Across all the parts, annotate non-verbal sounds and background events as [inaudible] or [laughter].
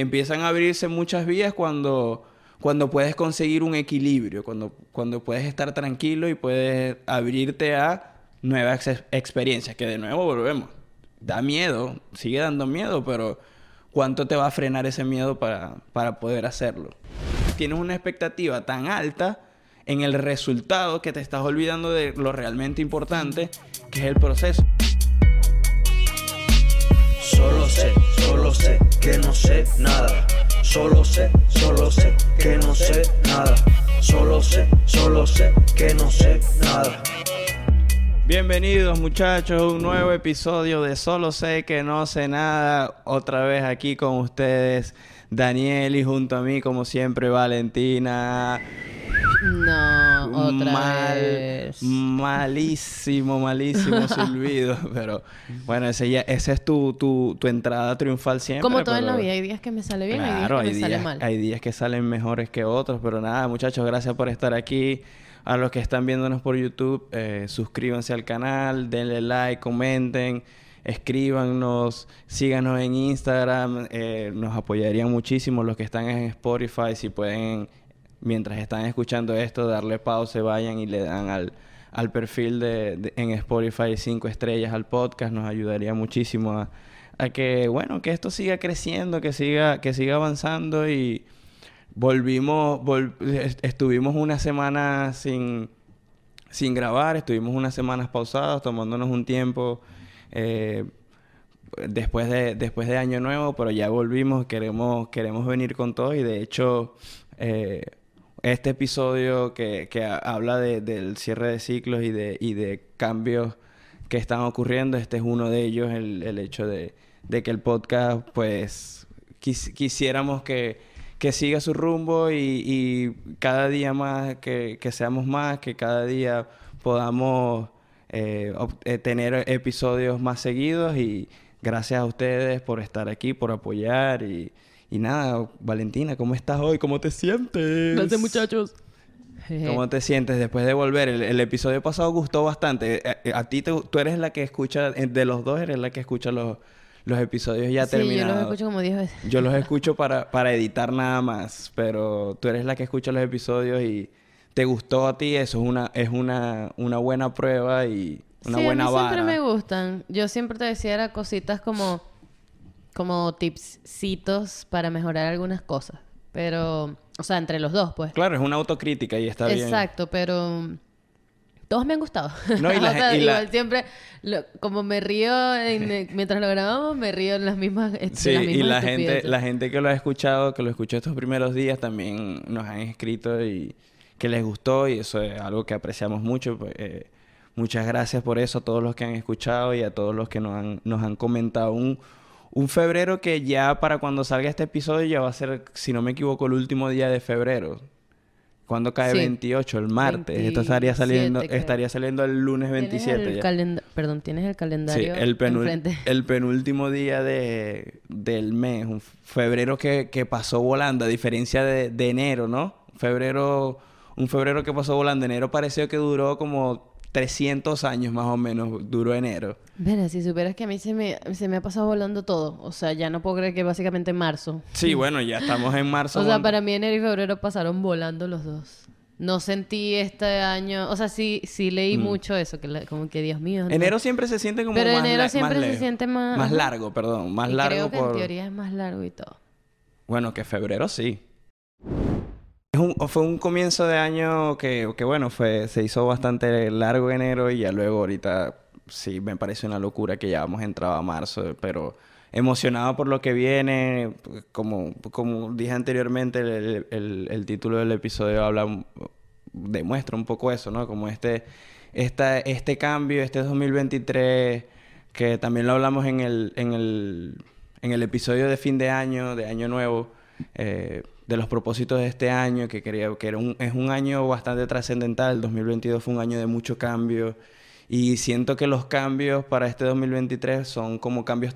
empiezan a abrirse muchas vías cuando, cuando puedes conseguir un equilibrio, cuando, cuando puedes estar tranquilo y puedes abrirte a nuevas ex- experiencias, que de nuevo volvemos. Da miedo, sigue dando miedo, pero ¿cuánto te va a frenar ese miedo para, para poder hacerlo? Tienes una expectativa tan alta en el resultado que te estás olvidando de lo realmente importante, que es el proceso. Solo sé que no sé nada. Solo sé, solo sé que no sé nada. Solo sé, solo sé que no sé nada. Bienvenidos muchachos a un nuevo episodio de Solo sé que no sé nada. Otra vez aquí con ustedes Daniel y junto a mí como siempre Valentina. No, otra Mal, vez. malísimo, malísimo silbido. [laughs] Pero bueno, ese ya, esa es tu, tu, tu entrada triunfal siempre. Como todo en la pero- vida, hay días que me sale bien, Claro, hay días que me sale mal. hay días que salen mejores que otros, pero nada, muchachos, gracias por estar aquí. A los que están viéndonos por YouTube, eh, suscríbanse al canal, denle like, comenten, escríbanos, síganos en Instagram, eh, nos apoyarían muchísimo los que están en Spotify, si pueden, mientras están escuchando esto, darle pausa, vayan y le dan al, al perfil de, en Spotify cinco estrellas al podcast, nos ayudaría muchísimo a, que, bueno, que esto siga creciendo, que siga, que siga avanzando. Y volvimos, vol- est- estuvimos una semana sin, sin grabar, estuvimos unas semanas pausadas, tomándonos un tiempo eh, después, de, después de Año Nuevo, pero ya volvimos, queremos, queremos venir con todo. Y de hecho eh, este episodio que, que ha- habla de- del cierre de ciclos y de, y de cambios que están ocurriendo, este es uno de ellos, el, el hecho de, de que el podcast, pues, quis- quisiéramos que, que siga su rumbo y, y cada día más, que, que seamos más, que cada día podamos eh, eh, tener episodios más seguidos y gracias a ustedes por estar aquí, por apoyar y, y nada, Valentina, ¿cómo estás hoy? ¿Cómo te sientes? Gracias, muchachos. [laughs] ¿Cómo te sientes después de volver? El, el episodio pasado gustó bastante. A, a ti, te- tú eres la que escucha, eh, de los dos eres la que escucha los, los episodios ya sí, yo los escucho como 10 veces. Yo los [laughs] escucho para, para editar nada más, pero tú eres la que escucha los episodios y te gustó a ti, eso es una, es una, una buena prueba y una sí, buena a mí vara. siempre me gustan. Yo siempre te decía era cositas como como tipsitos para mejorar algunas cosas, pero o sea, entre los dos, pues. Claro, es una autocrítica y está bien. Exacto, pero todos me han gustado. No, y [laughs] O la sea, la- igual siempre lo- como me río en- [laughs] mientras lo grabamos, me río en las mismas en Sí, las y la gente, la gente que lo ha escuchado, que lo escuchó estos primeros días, también nos han escrito y que les gustó y eso es algo que apreciamos mucho. pues, eh, muchas gracias por eso a todos los que han escuchado y a todos los que nos han, nos han comentado. Un, un febrero que ya para cuando salga este episodio ya va a ser, si no me equivoco, el último día de febrero. Cuando cae Sí. 28, el martes. Esto estaría 27 saliendo, estaría saliendo el lunes Tienes 27. el ya. calenda- Perdón, tienes el Sí, calendario el, penul- enfrente. [laughs] el penúltimo día de, del mes, un febrero que, que pasó volando, a diferencia de, de enero, ¿no? Febrero, un febrero que pasó volando, enero pareció que duró como 300 años más o menos, duró enero. Mira, si supieras que a mí se me, se me ha pasado volando todo. O sea, ya no puedo creer que básicamente marzo. Sí, bueno, ya estamos en marzo. O sea, para mí enero y febrero pasaron volando los dos. No sentí este año... O sea, sí, sí leí mucho eso. Que la- como que, Dios mío... no. Mm. Enero siempre se siente como Pero más enero siempre más se siente más- Más largo, perdón, más Y largo creo que por... en teoría es más largo y todo. Bueno, que febrero sí. Fue un comienzo de año que, bueno, se hizo bastante largo enero y ya luego ahorita sí me parece una locura que ya hemos entrado a marzo, pero emocionado por lo que viene, como, dije anteriormente, el, título del episodio demuestra un poco eso, ¿no? Como este, esta, este cambio, este 2023, que también lo hablamos en el, en el, en el episodio de fin de año, de año nuevo, eh, de los propósitos de este año, que quería que era un, es un año bastante trascendental. El 2022 fue un año de mucho cambio. Y siento que los cambios para este 2023 son como cambios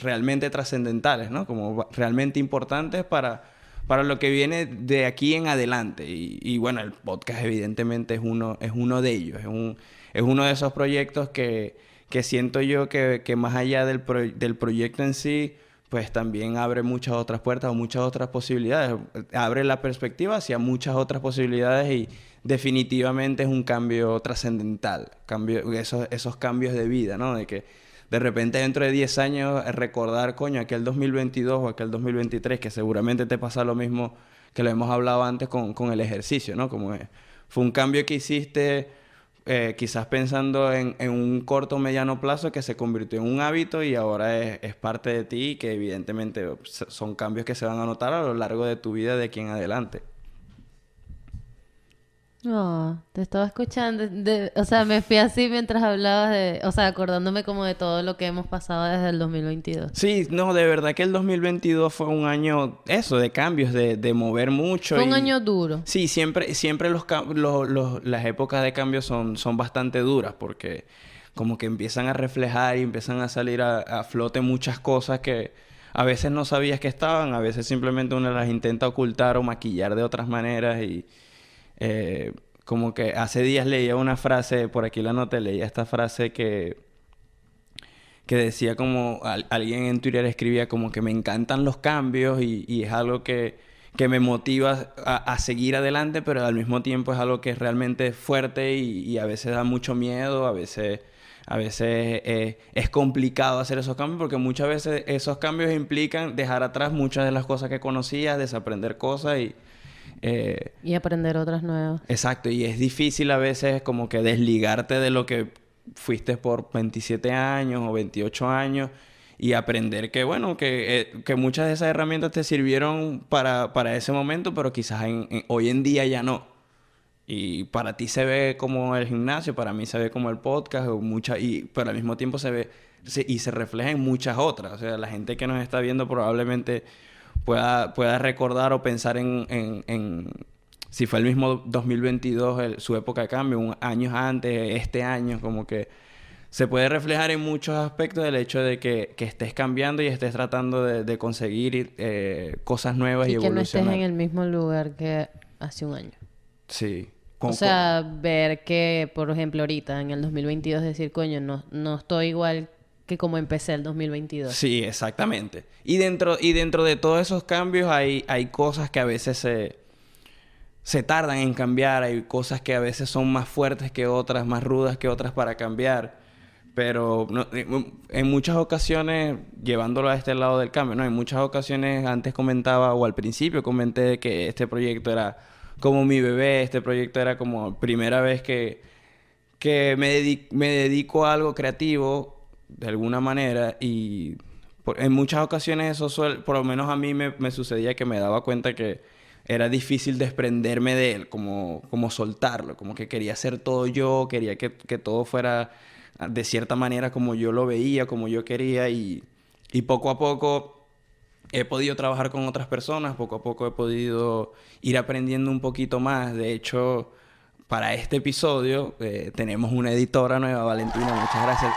realmente trascendentales, ¿no? Como realmente importantes para, para lo que viene de aquí en adelante. Y, y bueno, el podcast evidentemente es uno, es uno de ellos. Es, un, es uno de esos proyectos que, que siento yo que, que más allá del, pro- del proyecto en sí, pues también abre muchas otras puertas o muchas otras posibilidades. Abre la perspectiva hacia muchas otras posibilidades y definitivamente es un cambio trascendental. Cambio, esos, esos cambios de vida, ¿no? De que de repente dentro de 10 años recordar, coño, aquel 2022 o aquel 2023, que seguramente te pasa lo mismo que lo hemos hablado antes con, con el ejercicio, ¿no? Como fue un cambio que hiciste eh, quizás pensando en, un corto o mediano plazo que se convirtió en un hábito y ahora es, parte de ti y que evidentemente son cambios que se van a notar a lo largo de tu vida de aquí en adelante. Oh, te estaba escuchando. o sea, me fui así mientras hablabas de. O sea, acordándome como de todo lo que hemos pasado desde el 2022. Sí, no, de verdad que el 2022 fue un año, eso, de cambios, de, de mover mucho. Fue un año duro. Sí, siempre, siempre los, los, las épocas de cambio son, son bastante duras porque como que empiezan a reflejar y empiezan a salir a, a flote muchas cosas que a veces no sabías que estaban, a veces simplemente uno las intenta ocultar o maquillar de otras maneras y eh, como que hace días leía una frase, por aquí la noté, leía esta frase que, que decía como, alguien en Twitter escribía como que me encantan los cambios y, es algo que, que me motiva a, seguir adelante, pero al mismo tiempo es algo que es realmente fuerte y, a veces da mucho miedo, a veces, a veces eh, es complicado hacer esos cambios porque muchas veces esos cambios implican dejar atrás muchas de las cosas que conocías, desaprender cosas y eh, y aprender otras nuevas. Exacto, y es difícil a veces como que desligarte de lo que fuiste por 27 años o 28 años y aprender que, bueno, que, eh, que muchas de esas herramientas te sirvieron para, para ese momento, pero quizás hoy en día ya no. Y para ti se ve como el gimnasio, para mí se ve como el podcast, o mucha, y, pero al mismo tiempo se ve y se refleja en muchas otras. O sea, la gente que nos está viendo probablemente pueda, pueda recordar o pensar en, en, si fue el mismo 2022 su época de cambio, un, años antes, este año, como que se puede reflejar en muchos aspectos del hecho de que, que estés cambiando y estés tratando de, de conseguir eh, cosas nuevas y, y que no estés en el mismo lugar que hace un año. Sí. o sea, ver que, por ejemplo, ahorita en el 2022 decir, coño, no, no estoy igual que como empecé el 2022. Sí, exactamente. Y dentro, y dentro de todos esos cambios hay, hay cosas que a veces se, se tardan en cambiar, hay cosas que a veces son más fuertes que otras, más rudas que otras para cambiar. Pero en muchas ocasiones, llevándolo a este lado del cambio, ¿no? En muchas ocasiones antes comentaba, o al principio comenté que este proyecto era como mi bebé, este proyecto era como primera vez que, que me, me dedico a algo creativo de alguna manera y en muchas ocasiones eso suele, por lo menos a mí me, sucedía que me daba cuenta que era difícil desprenderme de él, como, como soltarlo, como que quería hacer todo yo, quería que, todo fuera de cierta manera como yo lo veía, como yo quería y, y poco a poco he podido trabajar con otras personas, poco a poco he podido ir aprendiendo un poquito más, de hecho para este episodio eh, tenemos una editora nueva, Valentina, muchas gracias.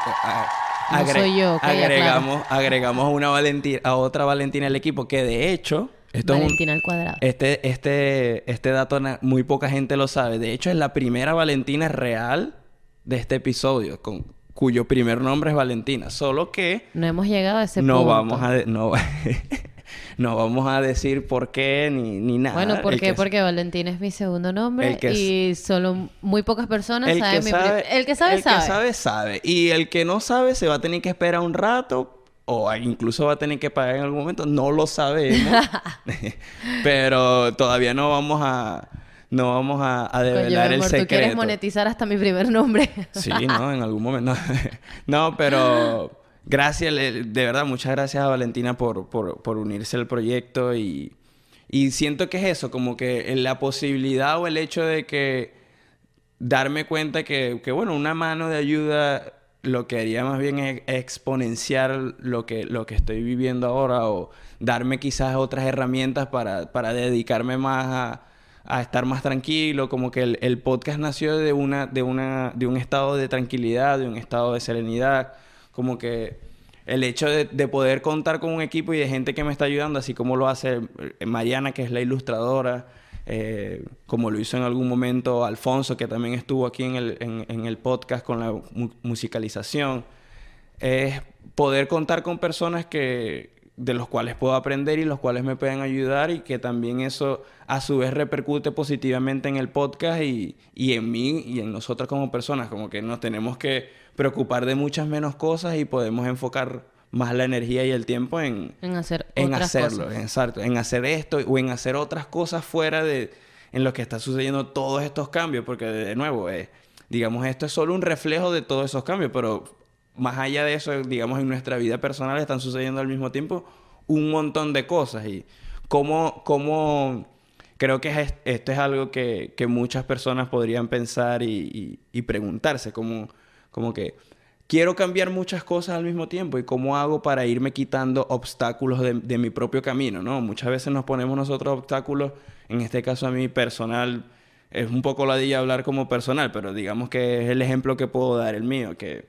No soy yo, agregamos, agregamos a una Valentina, a otra Valentina al equipo que de hecho esto Valentina al cuadrado. Este, este, este dato muy poca gente lo sabe. De hecho, es la primera Valentina real de este episodio, con, cuyo primer nombre es Valentina. Solo que... No hemos llegado a ese no punto. Vamos a no [laughs] no vamos a decir por qué ni, ni nada. Bueno, ¿por qué? Porque Valentín es mi segundo nombre y solo muy pocas personas saben mi sabe, El que sabe, sabe. El que sabe, sabe. Y el que no sabe se va a tener que esperar un rato o incluso va a tener que pagar en algún momento. No lo sabemos. [laughs] [laughs] Pero todavía no vamos a... No vamos a, a develar el secreto. Tú quieres monetizar hasta mi primer nombre. sí, no, en algún momento. [laughs] no, pero gracias, de verdad, muchas gracias a Valentina por, por, unirse al proyecto y, y, siento que es eso, como que la posibilidad o el hecho de que darme cuenta que, que bueno, una mano de ayuda lo que haría más bien es exponenciar lo que, lo que estoy viviendo ahora o darme quizás otras herramientas para, para dedicarme más a, a, estar más tranquilo, como que el, el, podcast nació de, una, de, una, de un estado de tranquilidad, de un estado de serenidad como que el hecho de, poder contar con un equipo y de gente que me está ayudando, así como lo hace eh, Mariana, que es la ilustradora, eh, como lo hizo en algún momento Alfonso, que también estuvo aquí en el, en, el podcast con la musicalización, es poder contar con personas que, de los cuales puedo aprender y los cuales me pueden ayudar y que también eso a su vez repercute positivamente en el podcast y, y en mí y en nosotros como personas, como que nos tenemos que preocupar de muchas menos cosas y podemos enfocar más la energía y el tiempo en, En hacer en otras hacerlo, cosas. exacto, en hacer esto o en hacer otras cosas fuera de en lo que está sucediendo todos estos cambios, porque de nuevo, eh, digamos, esto es solo un reflejo de todos esos cambios, pero más allá de eso, digamos, en nuestra vida personal están sucediendo al mismo tiempo un montón de cosas y cómo, cómo creo que es- esto es algo que, que muchas personas podrían pensar y, y- y preguntarse, como, como que quiero cambiar muchas cosas al mismo tiempo y cómo hago para irme quitando obstáculos de, de mi propio camino, ¿no? Muchas veces nos ponemos nosotros obstáculos, en este caso a mí personal, es un poco ladilla hablar como personal, pero digamos que es el ejemplo que puedo dar, el mío, que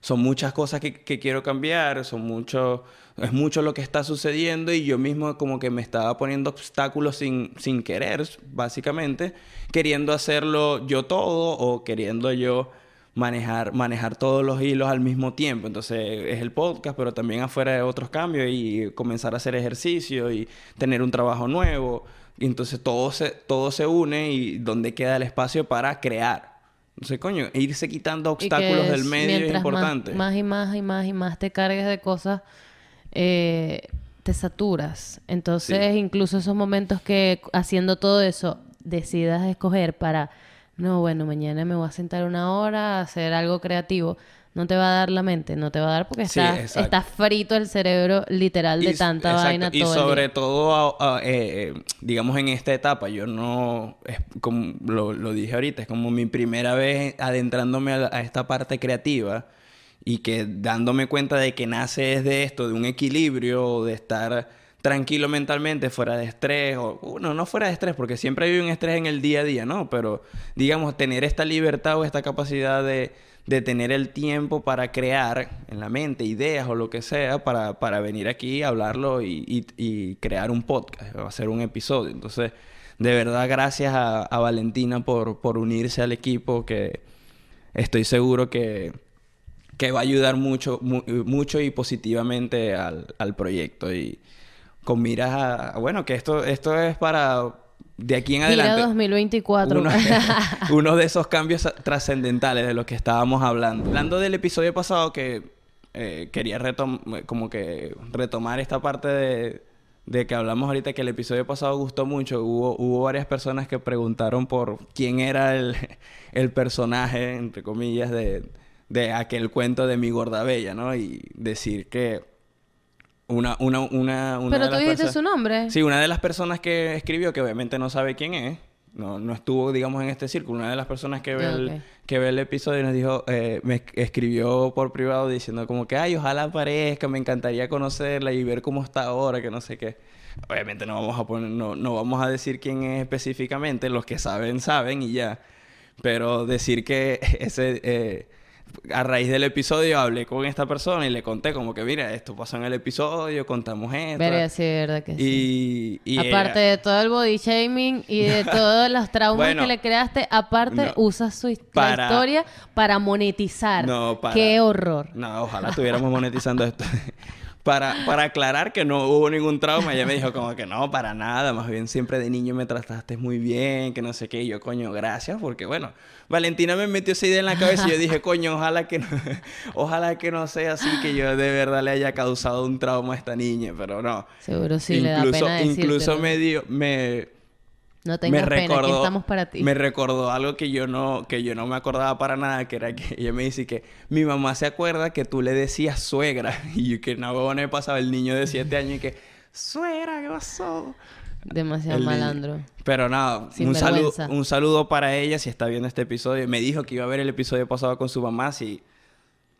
son muchas cosas que, que quiero cambiar, son mucho, es mucho lo que está sucediendo y yo mismo como que me estaba poniendo obstáculos sin, sin querer, básicamente, queriendo hacerlo yo todo o queriendo yo manejar, manejar todos los hilos al mismo tiempo. Entonces es el podcast, pero también afuera de otros cambios y comenzar a hacer ejercicio y tener un trabajo nuevo. Entonces todo se, todo se une y donde queda el espacio para crear. Entonces, coño, irse quitando obstáculos es- del medio es más- importante. Más, y más y más y más te cargues de cosas, eh, te saturas. Entonces, incluso esos momentos que haciendo todo eso decidas escoger para, no, bueno, mañana me voy a sentar una hora a hacer algo creativo, no te va a dar la mente, no te va a dar porque Sí, estás, exacto. estás frito el cerebro literal de Y- tanta exacto, vaina Y todo el sobre día. todo, eh, eh, digamos, en esta etapa, yo no, es como lo, lo dije ahorita, es como mi primera vez adentrándome a, la- a esta parte creativa y que dándome cuenta de que nace es de esto, de un equilibrio, de estar tranquilo mentalmente, fuera de estrés, o bueno, no fuera de estrés, porque siempre hay un estrés en el día a día, ¿no? Pero, digamos, tener esta libertad o esta capacidad de, de tener el tiempo para crear en la mente ideas o lo que sea, para, para venir aquí, hablarlo y, y- crear un podcast, hacer un episodio. Entonces, de verdad, gracias a, a Valentina por, por unirse al equipo, que estoy seguro que que va a ayudar mucho, mu- mucho y positivamente al, al proyecto. Y con miras a- bueno, que esto, esto es para de aquí en adelante. 2024. Uno, [laughs] uno de esos cambios trascendentales de los que estábamos hablando. Hablando del episodio pasado que eh, quería retom- como que retomar esta parte de, de que hablamos ahorita que el episodio pasado gustó mucho. Hubo, hubo varias personas que preguntaron por quién era el, [laughs] el personaje, entre comillas, de, de aquel cuento de mi gorda bella, ¿no? Y decir que una, una, una, una Pero de tú las dijiste su nombre. Sí, una de las personas que escribió, que obviamente no sabe quién es, no, no estuvo, digamos, en este círculo, una de las personas que ve, Ah, el, que ve el episodio nos dijo, eh, me esc- escribió por privado diciendo como que, ay, ojalá aparezca, me encantaría conocerla y ver cómo está ahora, que no sé qué. Obviamente no vamos a poner, no, no vamos a decir quién es específicamente, los que saben, saben y ya. Pero decir que [laughs] ese... eh, a raíz del episodio hablé con esta persona y le conté como que, mira, esto pasó en el episodio, contamos esto. Verga, sí, verdad que sí. Y, y aparte de todo el body shaming y de [laughs] todos los traumas Bueno, que le creaste, aparte no. usas su Para- historia para monetizar. No, para- Qué horror. No, ojalá estuviéramos monetizando esto. [laughs] para, para aclarar que no hubo ningún trauma, ella me dijo como que no, para nada, más bien siempre de niño me trataste muy bien, que no sé qué, y yo, coño, gracias, porque bueno, Valentina me metió esa idea en la cabeza y yo dije, coño, ojalá que no, [laughs] ojalá que no sea así, que yo de verdad le haya causado un trauma a esta niña, pero no. Seguro sí le da incluso, pena incluso decírtelo. me dio, me, No me tengas pena, aquí recordó, estamos para ti. me recordó algo que yo no, que yo no me acordaba para nada, que era que [laughs] ella me dice que mi mamá se acuerda que tú le decías suegra. [laughs] Y que no huevona me pasaba el niño de 7 años y que, suegra, ¿qué pasó? Demasiado El niño. malandro. Pero nada, Sin un saludo, un saludo para ella si está viendo este episodio. Me dijo que iba a ver el episodio pasado con su mamá. Si,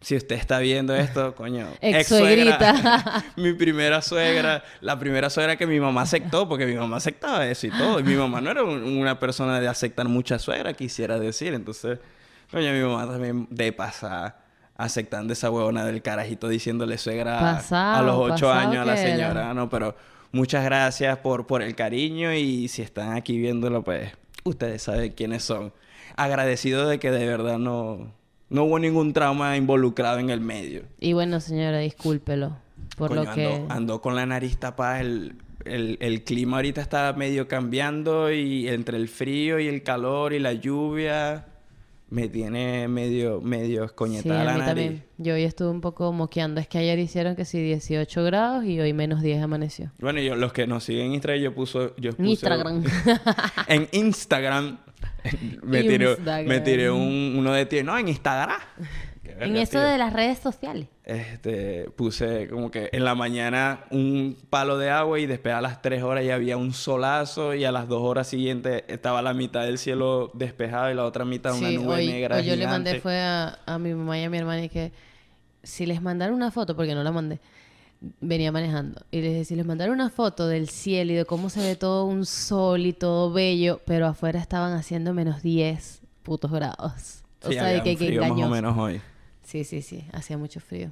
si usted está viendo esto, [laughs] coño. Ex-suegrita. ex-suegra, [laughs] mi primera suegra. La primera suegra que mi mamá aceptó, porque mi mamá aceptaba eso y todo. Y mi mamá no era un- una persona de aceptar mucha suegra, quisiera decir. Entonces, coño, mi mamá también de pasar aceptando esa huevona del carajito diciéndole suegra a- los ocho años a la era. señora. No, pero muchas gracias por, por el cariño y si están aquí viéndolo, pues ustedes saben quiénes son. Agradecido de que de verdad no, no hubo ningún trauma involucrado en el medio. Y bueno, señora, discúlpelo. Por Coño, lo que... ando, ando con la nariz tapada. El, el, el clima ahorita está medio cambiando y entre el frío y el calor y la lluvia me tiene medio, medio Sí, escoñetada a la mí nariz. también. Yo hoy estuve un poco moqueando. Es que ayer hicieron que sí 18 grados y hoy menos 10 amaneció. Bueno, yo, los que nos siguen en Instagram, yo puso... Yo puse- Instagram. [laughs] en Instagram [laughs] me tiré, me tiré un, uno de ti. No, en Instagram. [laughs] En eso tío. de las redes sociales. Este, puse como que en la mañana un palo de agua y después a las 3 horas ya había un solazo y a las 2 horas siguientes estaba la mitad del cielo despejado y la otra mitad una Sí, nube hoy, negra hoy yo le mandé fue a, a mi mamá y a mi hermana y que si les mandaron una foto, porque no la mandé, venía manejando, y les si les mandaron una foto del cielo y de cómo se ve todo un sol y todo bello, pero afuera estaban haciendo menos 10 putos grados. O Sí, sea, de que, que frío más o engañoso. menos hoy. Sí, sí, sí, hacía mucho frío.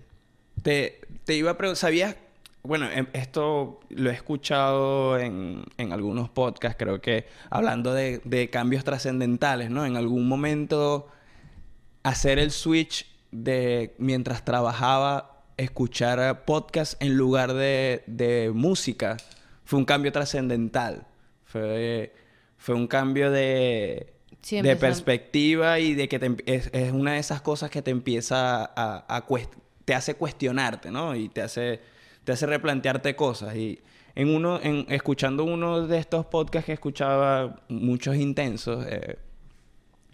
Te, te iba a preguntar, ¿sabías? Bueno, em- esto lo he escuchado en, en algunos podcasts, creo que hablando de, de cambios trascendentales, ¿no? En algún momento hacer el switch de mientras trabajaba, escuchar podcast en lugar de, de música, fue un cambio trascendental. Fue, fue un cambio de, Sí, de perspectiva y de que te es, es una de esas cosas que te empieza a, te hace cuestionarte, ¿no? Y te hace, te hace replantearte cosas. Y en uno, en, escuchando uno de estos podcasts que escuchaba, muchos intensos, eh,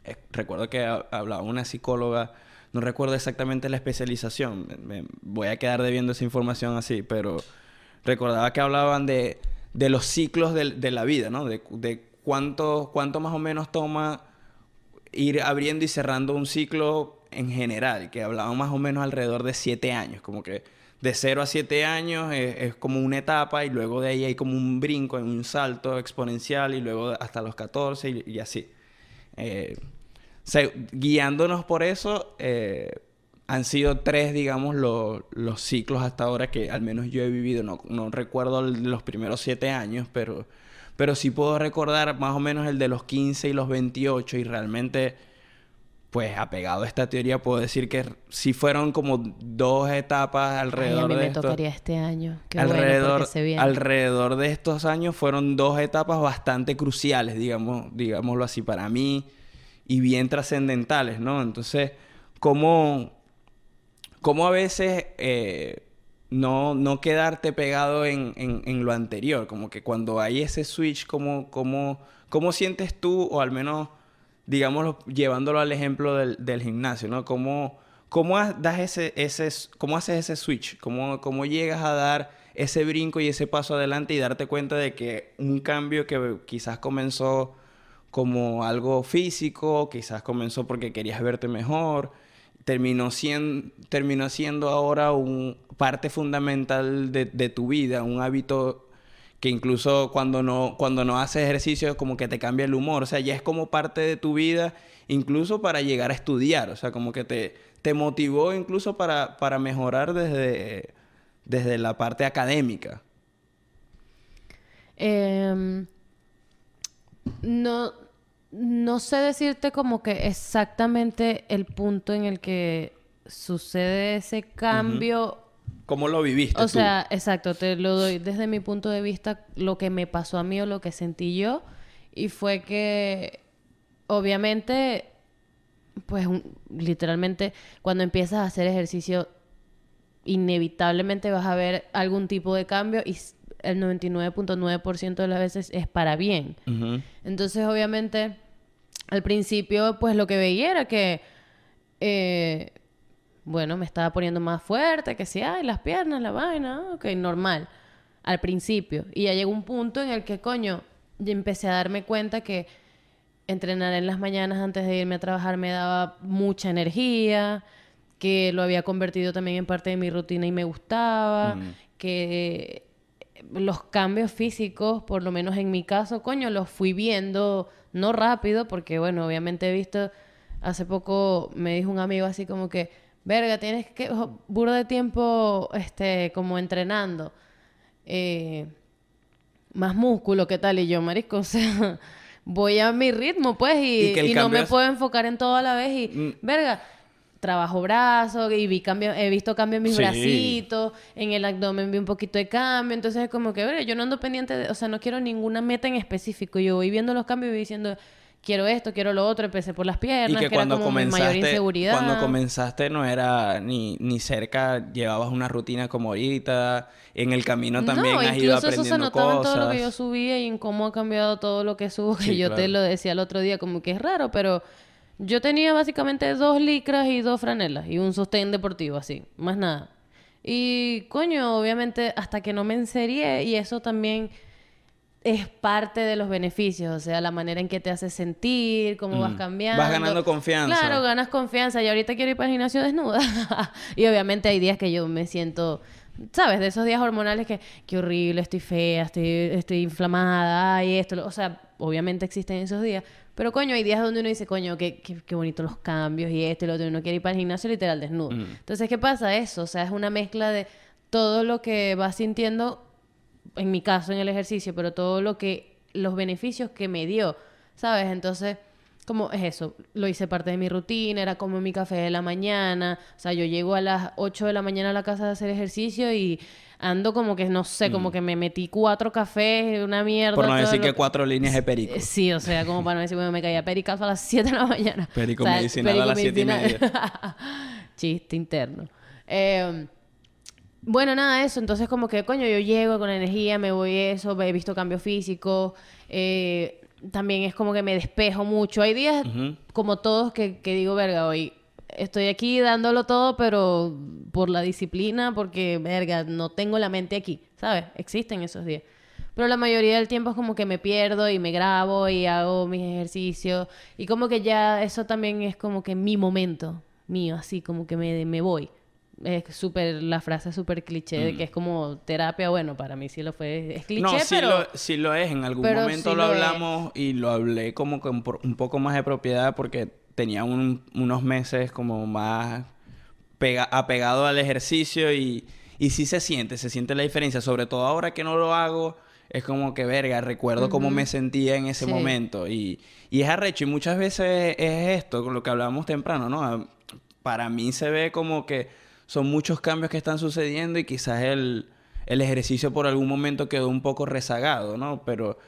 eh, recuerdo que ha- hablaba una psicóloga, no recuerdo exactamente la especialización, me, voy a quedar debiendo esa información así, pero recordaba que hablaban de, de los ciclos de, la vida, ¿no? De, de cuánto, más o menos toma ir abriendo y cerrando un ciclo en general, que hablaban más o menos alrededor de siete años, como que de cero a siete años es, como una etapa y luego de ahí hay como un brinco, un salto exponencial y luego hasta los 14 y, y así. Eh, se- guiándonos por eso, eh, han sido tres, digamos, lo- los ciclos hasta ahora que al menos yo he vivido. No, no recuerdo el de los primeros siete años, pero, pero sí puedo recordar más o menos el de los 15 y los 28 y realmente, pues apegado a esta teoría, puedo decir que sí fueron como dos etapas Ay, alrededor a mí de me esto. tocaría este año. Qué bueno, alrededor, porque se viene. alrededor de estos años fueron dos etapas bastante cruciales, digamos, digámoslo así, para mí y bien trascendentales, ¿no? Entonces, ¿cómo, cómo a veces eh, no, no quedarte pegado en, en- en lo anterior? Como que cuando hay ese switch, ¿cómo, cómo, cómo sientes tú, o al menos, digámoslo, llevándolo al ejemplo del, del gimnasio, ¿no? ¿Cómo, cómo das ese, ese, cómo haces ese switch? ¿Cómo, ¿Cómo llegas a dar ese brinco y ese paso adelante y darte cuenta de que un cambio que quizás comenzó como algo físico, quizás comenzó porque querías verte mejor, terminó siendo, terminó siendo ahora un parte fundamental de, de tu vida, un hábito que incluso cuando no, cuando no haces ejercicio como que te cambia el humor, o sea, ya es como parte de tu vida, incluso para llegar a estudiar, o sea, como que te, te motivó incluso para, para mejorar desde, desde la parte académica. Em, no, no sé decirte como que exactamente el punto en el que sucede ese cambio. ¿Cómo lo viviste O tú? sea, exacto, te lo doy desde mi punto de vista, lo que me pasó a mí o lo que sentí yo. Y fue que, obviamente, pues un- literalmente, cuando empiezas a hacer ejercicio, inevitablemente vas a ver algún tipo de cambio y el 99.9% de las veces es para bien. Entonces, obviamente, al principio, pues lo que veía era que, eh, bueno, me estaba poniendo más fuerte, que sí, ay, las piernas, la vaina, ok, normal, al principio. Y ya llegó un punto en el que, coño, ya empecé a darme cuenta que entrenar en las mañanas antes de irme a trabajar me daba mucha energía, que lo había convertido también en parte de mi rutina y me gustaba, Mm. que los cambios físicos, por lo menos en mi caso, coño, los fui viendo no rápido, porque bueno, obviamente he visto, hace poco me dijo un amigo así como que, verga, tienes que, burro de tiempo, este, como entrenando, eh, más músculo, ¿qué tal? Y yo, marisco, [laughs] o sea, voy a mi ritmo, pues, y, no me es- puedo enfocar en todo a la vez y, Mm. verga, trabajo brazos y vi cambio, he visto cambio en mis Sí. bracitos, en el abdomen vi un poquito de cambio, entonces es como que, "Verga, yo no ando pendiente, de, o sea, no quiero ninguna meta en específico, yo voy viendo los cambios y voy diciendo, quiero esto, quiero lo otro, empecé por las Y piernas, que que, cuando era como mi mayor comenzaste, inseguridad. cuando comenzaste no era ni, ni cerca, llevabas una rutina como ahorita, en el camino también no, has ido incluso eso se aprendiendo notaba en todo lo que yo subía y en cómo ha cambiado todo lo que subo, que Sí, yo te lo decía el otro día, como que es raro, pero yo tenía básicamente dos licras y dos franelas y un sostén deportivo así, más nada. Y coño, obviamente hasta que no me enserié y eso también es parte de los beneficios, o sea, la manera en que te hace sentir, cómo vas Mm. cambiando. Vas ganando confianza. Claro, ganas confianza y ahorita quiero ir para el gimnasio desnuda. [laughs] y obviamente hay días que yo me siento, ¿sabes? De esos días hormonales que, qué horrible, estoy fea, estoy, estoy inflamada, y esto, o sea, obviamente existen esos días. Pero coño, hay días donde uno dice, coño, qué, qué, qué bonito los cambios y esto y lo otro, y uno quiere ir para el gimnasio literal desnudo. Mm. Entonces, ¿qué pasa? Eso, o sea, es una mezcla de todo lo que vas sintiendo en mi caso en el ejercicio, pero todo lo que, los beneficios que me dio, ¿sabes? Entonces, como es eso, lo hice parte de mi rutina, era como mi café de la mañana, o sea, yo llego a las 8 de la mañana a la casa de hacer ejercicio y ando como que, no sé, como que me metí cuatro cafés, una mierda. Mm. Por no decir lo- que cuatro líneas de perico. Sí, o sea, como para no decir, bueno, me caía pericazo a las [laughs] 7 de la mañana. Perico O sea, medicinal a las siete y medicinal. [laughs] Chiste interno. Eh, bueno, nada, eso. Entonces, como que, coño, yo llego con energía, me voy eso, he visto cambios físicos. eh, también es como que me despejo mucho. Hay días, como todos, que, que digo, verga, hoy estoy aquí dándolo todo, pero por la disciplina, porque, verga, no tengo la mente aquí, ¿sabes? Existen esos días. Pero la mayoría del tiempo es como que me pierdo y me grabo y hago mis ejercicios. Y como que ya eso también es como que mi momento mío, así como que me, me voy. Es súper, la frase es súper cliché de que es como terapia. Bueno, para mí sí lo fue. Es cliché, Mm. no, sí, pero... lo, sí lo es. En algún pero momento sí lo hablamos y lo hablé como con un poco más de propiedad porque tenía un- unos meses como más pega- apegado al ejercicio y, y sí se siente, se siente la diferencia. Sobre todo ahora que no lo hago, es como que, verga, recuerdo cómo me sentía en ese Sí. momento. Y, y es arrecho. Y muchas veces es esto, con lo que hablábamos temprano, ¿no? Para mí se ve como que son muchos cambios que están sucediendo y quizás el, el ejercicio por algún momento quedó un poco rezagado, ¿no? Pero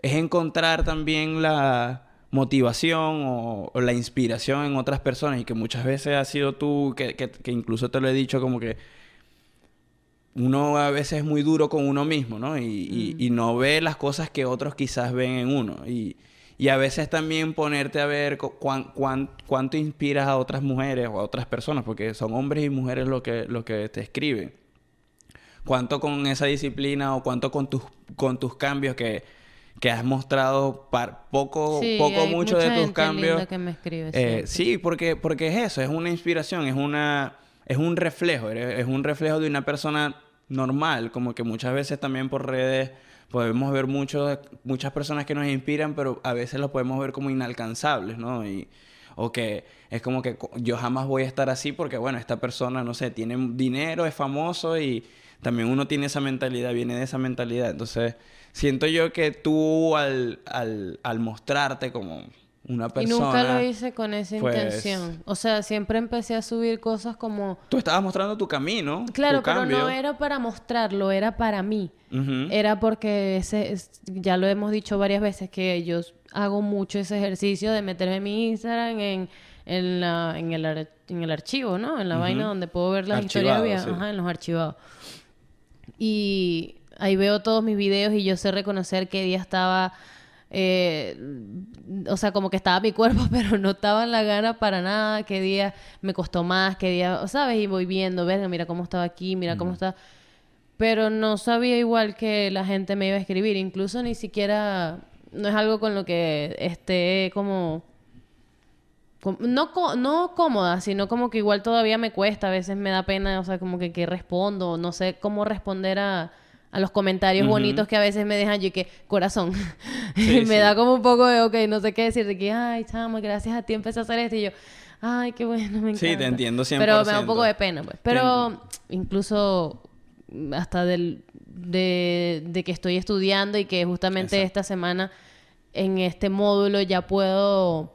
es encontrar también la motivación o, o la inspiración en otras personas y que muchas veces has sido tú, que, que, que incluso te lo he dicho como que uno a veces es muy duro con uno mismo, ¿no? Y, y- y no ve las cosas que otros quizás ven en uno. Y, y a veces también ponerte a ver cu- cuán- cuán- cuánto inspiras a otras mujeres o a otras personas, porque son hombres y mujeres lo que, lo que te escriben. Cuánto con esa disciplina o cuánto con tus, con tus cambios que, que has mostrado par- poco, Sí, poco mucho de tus cambios. que me escribe Eh, sí, porque, porque es eso, es una inspiración, es una, es un reflejo, es un reflejo de una persona normal, como que muchas veces también por redes podemos ver mucho, muchas personas que nos inspiran, pero a veces los podemos ver como inalcanzables, ¿no? Y, o que es como que yo jamás voy a estar así porque, bueno, esta persona, no sé, tiene dinero, es famoso y también uno tiene esa mentalidad, viene de esa mentalidad. Entonces, siento yo que tú al, al, al mostrarte como una Y persona... nunca lo hice con esa pues- intención. O sea, siempre empecé a subir cosas como... Tú estabas mostrando tu camino, Claro, tu pero cambio. no era para mostrarlo, era para mí. Ujú. Era porque ese, es- ya lo hemos dicho varias veces que yo hago mucho ese ejercicio de meterme en mi Instagram en, en, la, en, el, ar- en el archivo, ¿no? En la Ujú. vaina donde puedo ver las Archivado, historias sí. ajá, en los archivados. Y ahí veo todos mis videos y yo sé reconocer qué día estaba, eh, o sea, como que estaba mi cuerpo, [laughs] pero no estaba en la gana para nada, qué día me costó más, qué día, ¿sabes? Y voy viendo, verga, mira cómo estaba aquí, mira cómo está. Pero no sabía igual que la gente me iba a escribir, incluso ni siquiera, no es algo con lo que esté como... com- No, no cómoda, sino como que igual todavía me cuesta, a veces me da pena, o sea, como que, que respondo, no sé cómo responder a, a los comentarios bonitos que a veces me dejan yo que corazón. [laughs] Sí, me sí. da como un poco de, ok, no sé qué decir, de que, ay, chama, gracias a ti empecé a hacer esto y yo, ay, qué bueno, me encanta. Sí, te entiendo Pero me da un 100%. poco de pena, pues. Pero incluso hasta del, de, de que estoy estudiando y que justamente Exacto. esta semana en este módulo ya puedo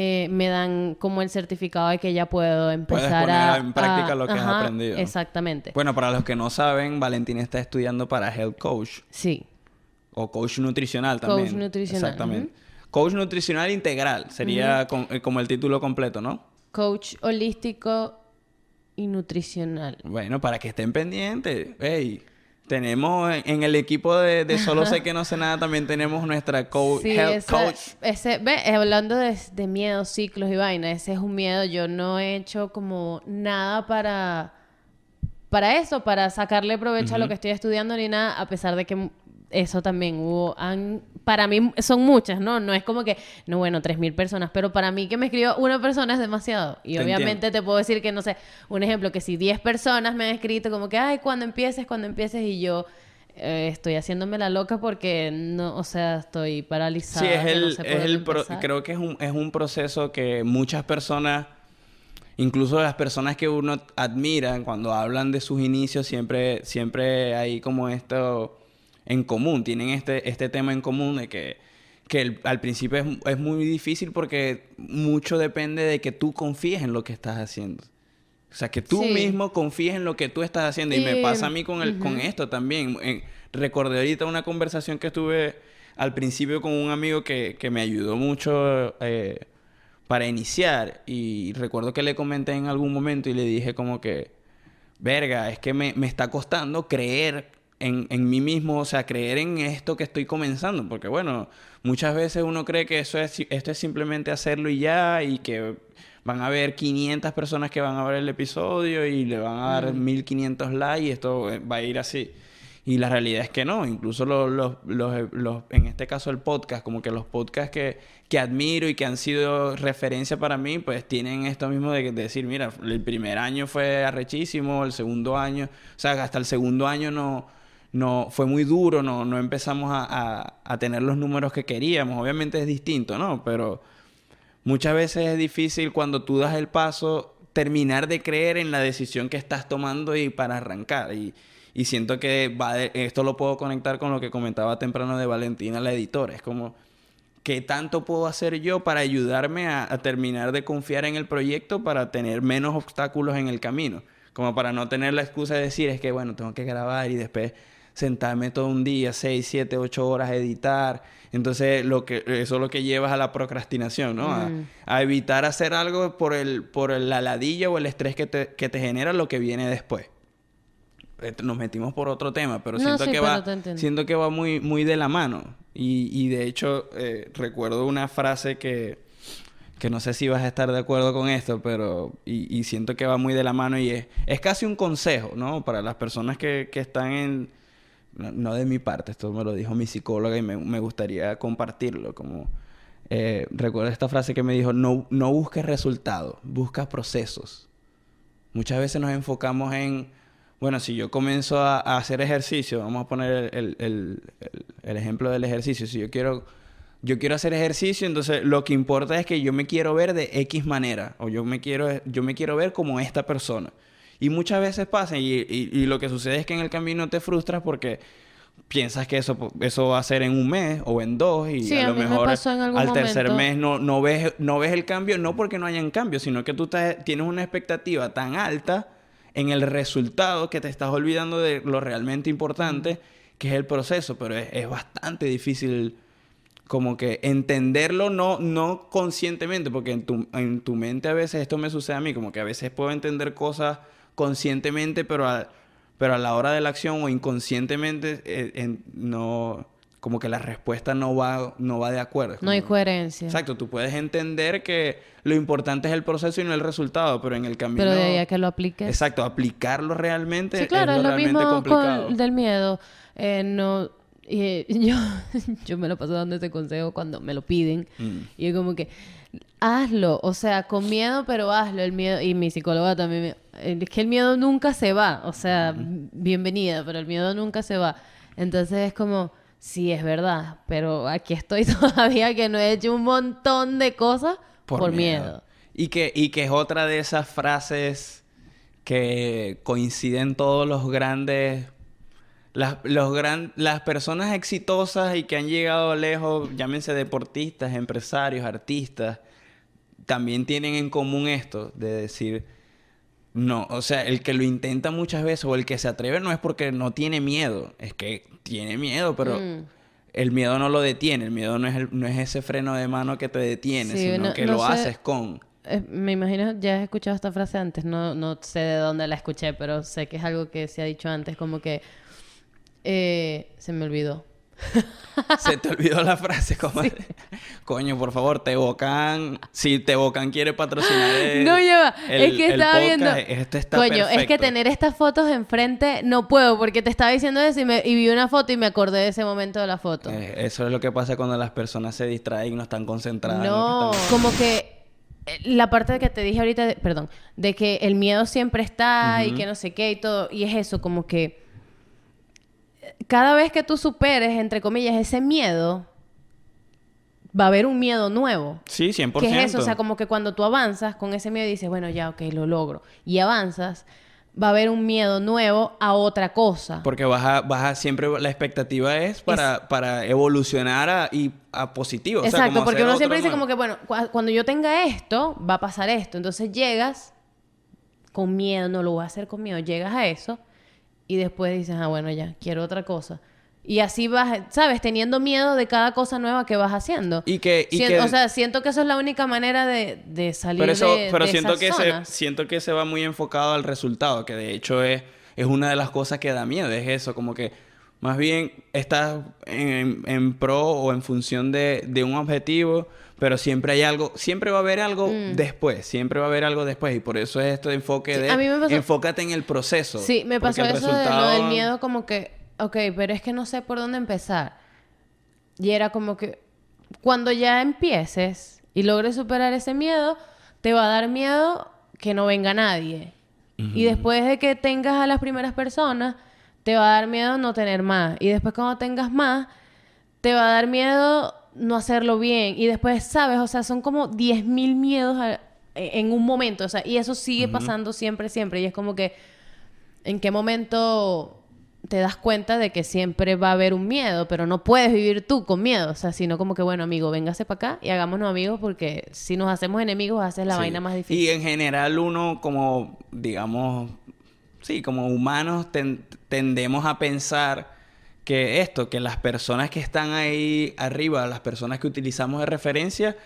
eh, me dan como el certificado de que ya puedo empezar Puedes poner a... en práctica a- lo que has aprendido. Exactamente. Bueno, para los que no saben, Valentina está estudiando para Health Coach Sí. o Coach Nutricional Coach también. nutricional, Exactamente. Coach Nutricional Integral sería eh, como el título completo, ¿no? Coach holístico y nutricional. Bueno, para que estén pendientes. Hey, tenemos en, el equipo de, de Solo Sé Que No Sé Nada también tenemos nuestra co- Sí, Health esa- Coach. ese, ve, hablando de, de miedo, ciclos y vaina, ese es un miedo. Yo no he hecho como nada para, para eso, para sacarle provecho a lo que estoy estudiando ni nada, a pesar de que eso también hubo, han, para mí son muchas, ¿no? No es como que, no, bueno, 3.000 personas, pero para mí que me escriba una persona es demasiado. Y Te obviamente entiendo. te puedo decir que, no sé, un ejemplo, que si 10 personas me han escrito como que, ay, cuando empieces, cuando empieces, y yo... eh, estoy haciéndome la loca porque no, o sea, estoy paralizada. Sí, es no el, sé es el pro- creo que es un, es un proceso que muchas personas, incluso las personas que uno admira, cuando hablan de sus inicios, siempre, siempre hay como esto en común, tienen este, este tema en común de que, que el- al principio es, es muy difícil porque mucho depende de que tú confíes en lo que estás haciendo. O sea, que tú Sí. mismo confíes en lo que tú estás haciendo. Y, me pasa a mí con, el, con esto también. Eh, recordé ahorita una conversación que tuve al principio con un amigo que, que me ayudó mucho eh, para iniciar. Y recuerdo que le comenté en algún momento y le dije como que, verga, es que me, me está costando creer en, en mí mismo, o sea, creer en esto que estoy comenzando. Porque bueno, muchas veces uno cree que eso es, esto es simplemente hacerlo y ya, y que van a haber 500 personas que van a ver el episodio y le van a dar 1500 likes y esto eh, va a ir así. Y la realidad es que no, incluso los, los, los, los- en este caso el podcast, como que los podcasts que, que admiro y que han sido referencia para mí, pues tienen esto mismo de, de decir, mira, el primer año fue arrechísimo, el segundo año, o sea, hasta el segundo año no, no fue muy duro, no, no empezamos a, a, tener los números que queríamos, obviamente es distinto, ¿no? Pero muchas veces es difícil cuando tú das el paso terminar de creer en la decisión que estás tomando y para arrancar. Y, y siento que va esto lo puedo conectar con lo que comentaba temprano de Valentina, la editora. Es como, ¿qué tanto puedo hacer yo para ayudarme a, a terminar de confiar en el proyecto para tener menos obstáculos en el camino? Como para no tener la excusa de decir, es que bueno, tengo que grabar y después sentarme todo un día, 6, 7, 8 horas a editar. Entonces, lo que, eso es lo que llevas a la procrastinación, ¿no? A- Mm. A, evitar hacer algo por, el, por la ladilla o el estrés que te, que te genera lo que viene después. Eh, Nos metimos por otro tema, pero No, siento sí, que pero va, siento que va muy, muy de la mano. Y, y de hecho, eh, recuerdo una frase que, que no sé si vas a estar de acuerdo con esto, pero y, y siento que va muy de la mano y es, es casi un consejo, ¿no? Para las personas que, que están en, no, de mi parte, esto me lo dijo mi psicóloga y me, gustaría compartirlo, como, eh, esta frase que me dijo, no, no busques resultados, busca procesos. Muchas veces nos enfocamos en, bueno, si yo comienzo a, hacer ejercicio, vamos a poner el, el- el- el- el ejemplo del ejercicio, si yo quiero, yo quiero hacer ejercicio, entonces lo que importa es que yo me quiero ver de X manera, o yo me quiero, yo me quiero ver como esta persona. Y muchas veces pasa, y, y- y lo que sucede es que en el camino te frustras porque piensas que eso, eso va a ser en un mes o en dos, y Sí, a a lo me mejor al tercer mes no, no, ves, no ves el cambio, no porque no hayan cambios, sino que tú estás- tienes una expectativa tan alta en el resultado que te estás olvidando de lo realmente importante, que es el proceso, pero es, es bastante difícil como que entenderlo no, no conscientemente, porque en tu, en tu mente a veces esto me sucede a mí, como que a veces puedo entender cosas conscientemente, pero a, pero a la hora de la acción o inconscientemente eh, en- no, como que la respuesta no va, no va de acuerdo. No hay coherencia. Exacto, tú puedes entender que lo importante es el proceso y no el resultado, pero en el camino... Pero de ahí a que lo apliques. Exacto, aplicarlo realmente Sí, claro, es, lo realmente mismo complicado. con del miedo. Eh, no, [laughs] yo, yo me lo paso dando este consejo cuando me lo piden. Mm. Y es como que, hazlo. O sea, con miedo, pero hazlo. El miedo, y mi psicóloga también, es que el miedo nunca se va. O sea, bienvenida, pero el miedo nunca se va. Entonces es como, sí, es verdad, pero aquí estoy [laughs] todavía que no he hecho un montón de cosas por, miedo. Y que, y que es otra de esas frases que coinciden todos los grandes... Las, los gran, las personas exitosas y que han llegado lejos, llámense deportistas, empresarios, artistas, también tienen en común esto de decir, no, o sea, el que lo intenta muchas veces o el que se atreve no es porque no tiene miedo, es que tiene miedo, pero Mm. el miedo no lo detiene, el miedo no es, el- no es ese freno de mano que te detiene, Sí, sino no- que no lo sé. haces con... Eh, me imagino, ya has escuchado esta frase antes, no, no sé de dónde la escuché, pero sé que es algo que se ha dicho antes, como que eh, se me olvidó. [laughs] Se te olvidó la frase, [laughs] como Coño, por favor, Tebocan. Si Tebocan quiere patrocinar [laughs] el, no lleva, el- es que estaba podcast, viendo. Este está Coño, es que tener estas fotos enfrente no puedo, porque te estaba diciendo eso y, me- y vi una foto y me acordé de ese momento de la foto. Eh, eso es lo que pasa cuando las personas se distraen y no están concentradas. No, están- como que eh, la parte de que te dije ahorita, de- perdón, de que el miedo siempre está y que no sé qué y todo, y es eso, como que cada vez que tú superes, entre comillas, ese miedo, va a haber un miedo nuevo. Sí, 100%. ¿Qué es eso? O sea, como que cuando tú avanzas con ese miedo y dices, bueno, ya, ok, lo logro, y avanzas, va a haber un miedo nuevo a otra cosa. Porque vas a, vas a- siempre la expectativa es para, para evolucionar a, y a positivo. o sea, Exacto, como porque uno siempre dice nuevo. como que, bueno, cua- cuando yo tenga esto, va a pasar esto. Entonces llegas con miedo, no lo voy a hacer con miedo. Llegas a eso y después dices, ah, bueno, ya, quiero otra cosa. Y así vas, ¿sabes? Teniendo miedo de cada cosa nueva que vas haciendo. Y que- y Sien- que- O sea, siento que eso es la única manera de, de salir Pero, eso, de, pero de siento, esas que se, siento que se va muy enfocado al resultado, que de hecho es, es una de las cosas que da miedo, es eso, como que más bien estás en, en pro o en función de, de un objetivo, pero siempre hay algo, siempre va a haber algo después, siempre va a haber algo después, y por eso es este enfoque Mm. Sí, de a mí me pasó- enfócate en el proceso. Sí, me pasó el eso de lo resultado- del miedo como que, ok, pero es que no sé por dónde empezar. Y era como que cuando ya empieces y logres superar ese miedo, te va a dar miedo que no venga nadie. Y después de que tengas a las primeras personas, te va a dar miedo no tener más. Y después cuando tengas más, te va a dar miedo no hacerlo bien. Y después, ¿sabes? O sea, son como 10.000 miedos a- e, en un momento. O sea, y eso sigue pasando siempre, siempre. Y es como que, ¿en qué momento te das cuenta de que siempre va a haber un miedo? Pero no puedes vivir tú con miedo. O sea, sino como que, bueno, amigo, véngase para acá y hagámonos amigos porque si nos hacemos enemigos, haces la Sí. vaina más difícil. Y en general uno como, digamos, sí, como humanos ten- tendemos a pensar que esto, que las personas que están ahí arriba, las personas que utilizamos de referencia,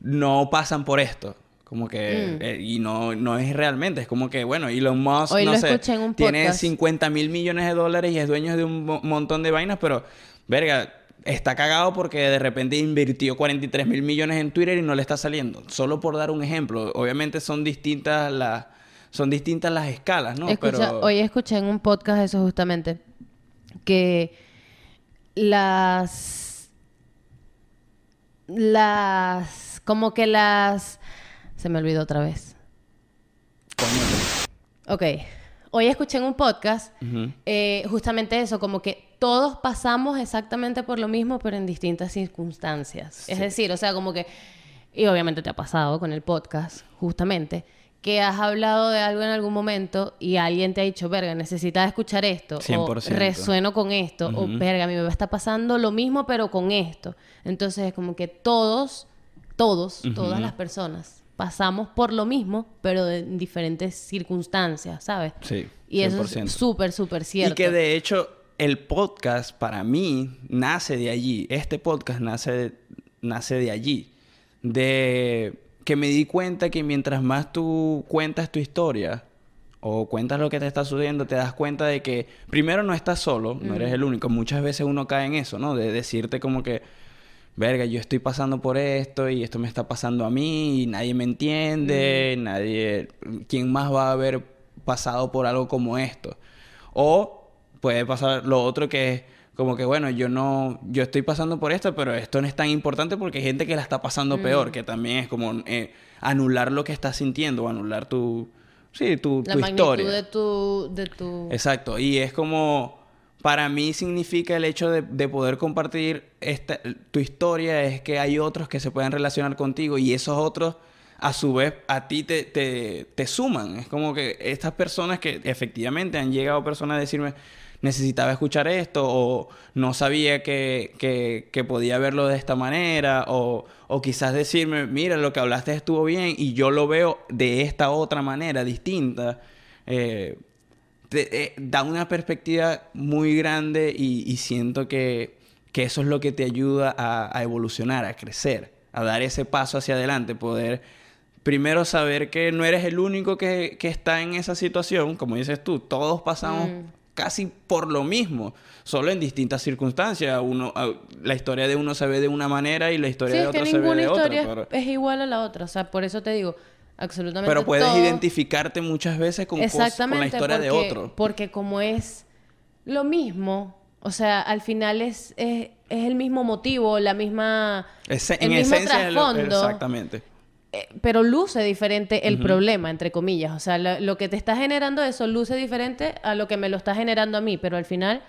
no pasan por esto. Como que, Mm. eh, y no, no es realmente, es como que, bueno, Elon Musk, Hoy no sé, tiene podcast. 50 mil millones de dólares y es dueño de un mo- montón de vainas, pero, verga, está cagado porque de repente invirtió 43 mil millones en Twitter y no le está saliendo. Solo por dar un ejemplo. Obviamente son distintas las, son distintas las escalas, ¿no? Escucha, pero... Hoy escuché en un podcast eso justamente, que las... Las... Como que las... Se me olvidó otra vez. Ok. Hoy escuché en un podcast eh, justamente eso, como que todos pasamos exactamente por lo mismo, pero en distintas circunstancias. Es decir, o sea, como que, y obviamente te ha pasado con el podcast, justamente, que has hablado de algo en algún momento y alguien te ha dicho, verga, necesitas escuchar esto, o 100%. resueno con esto, o verga, a mí me está pasando lo mismo, pero con esto. Entonces, es como que todos, todos, todas las personas pasamos por lo mismo, pero en diferentes circunstancias, ¿sabes? Sí, Y eso 100%. es súper, súper cierto. Y que de hecho el podcast para mí nace de allí. Este podcast nace nace de allí. De que me di cuenta que mientras más tú cuentas tu historia o cuentas lo que te está sucediendo, te das cuenta de que primero no estás solo, no eres el único. Muchas veces uno cae en eso, ¿no? De decirte como que, verga, yo estoy pasando por esto y esto me está pasando a mí y nadie me entiende, nadie, ¿quién más va a haber pasado por algo como esto? O puede pasar lo otro que es como que, bueno, yo no, yo estoy pasando por esto, pero esto no es tan importante porque hay gente que la está pasando peor, que también es como eh, anular lo que estás sintiendo anular tu, sí, tu, la tu magnitud historia. de tu, de tu... Exacto, y es como, para mí significa el hecho de, de poder compartir esta, tu historia, es que hay otros que se pueden relacionar contigo y esos otros a su vez a ti te, te, te suman. Es como que estas personas que efectivamente han llegado personas a decirme, necesitaba escuchar esto o no sabía que, que, podía verlo de esta manera o, o, quizás decirme, mira, lo que hablaste estuvo bien y yo lo veo de esta otra manera, distinta. Eh, eh, da una perspectiva muy grande y, siento que, que, eso es lo que te ayuda a, a evolucionar, a crecer, a dar ese paso hacia adelante, poder primero saber que no eres el único que, que, está en esa situación, como dices tú, todos pasamos mm casi por lo mismo, solo en distintas circunstancias. Uno, la historia de uno se ve de una manera y la historia sí, de otro se ve de otra. Pero... Es igual a la otra, o sea, por eso te digo, absolutamente. Pero puedes todo... identificarte muchas veces con, Exactamente, con la historia porque, de otro. Porque como es lo mismo, o sea, al final es, es, es el mismo motivo, la misma. Es, el en mismo esencia, trasfondo. es lo- exactamente. Eh, pero luce diferente el problema, entre comillas. O sea, lo, lo que te está generando eso luce diferente a lo que me lo está generando a mí. Pero al final,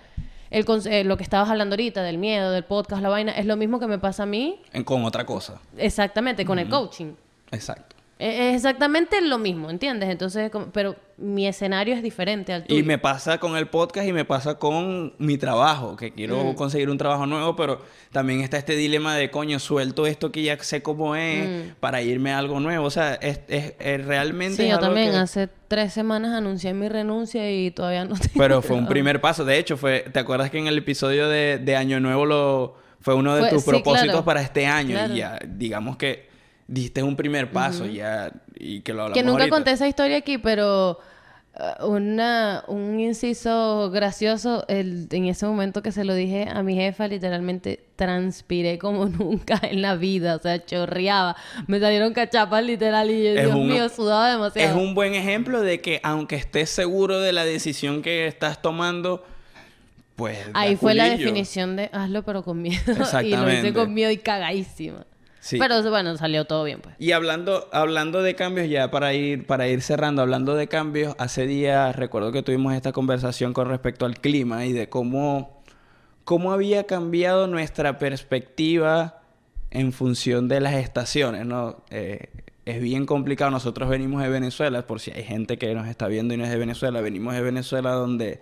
el, eh, lo que estabas hablando ahorita del miedo, del podcast, la vaina, es lo mismo que me pasa a mí En- con otra cosa. exactamente con el coaching. Exacto. Es exactamente lo mismo, ¿entiendes? Entonces, como- pero mi escenario es diferente al tuyo. Y me pasa con el podcast y me pasa con mi trabajo, que quiero Mm. conseguir un trabajo nuevo, pero también está este dilema de, coño, suelto esto que ya sé cómo es para irme a algo nuevo. O sea, es, es- es realmente... Mm. Sí, es yo algo también que- hace tres semanas anuncié mi renuncia y todavía no [laughs] tengo Pero fue un primer paso. De hecho, fue... ¿Te acuerdas que en el episodio de, de Año Nuevo lo... Fue uno de Fue- tus sí, propósitos claro. para este año? Claro. Y ya, digamos que diste un primer paso ya y que lo hablamos Que nunca ahorita. conté esa historia aquí, pero uh, una, un inciso gracioso, el, en ese momento que se lo dije a mi jefa, literalmente transpiré como [laughs] nunca en la vida, o sea, chorreaba, me salieron cachapas literal y yo, Dios un- mío, sudaba demasiado. Es un buen ejemplo de que aunque estés seguro de la decisión que estás tomando, pues... Ahí fue la definición de hazlo pero con miedo. [laughs] y lo Exactamente. hice con miedo y cagadísima. Sí. Pero bueno, salió todo bien pues. Y hablando, hablando de cambios, ya para ir, para ir cerrando, hablando de cambios, hace días recuerdo que tuvimos esta conversación con respecto al clima y de cómo, cómo había cambiado nuestra perspectiva en función de las estaciones, ¿no? Eh, es bien complicado. Nosotros venimos de Venezuela, por si hay gente que nos está viendo y no es de Venezuela, venimos de Venezuela donde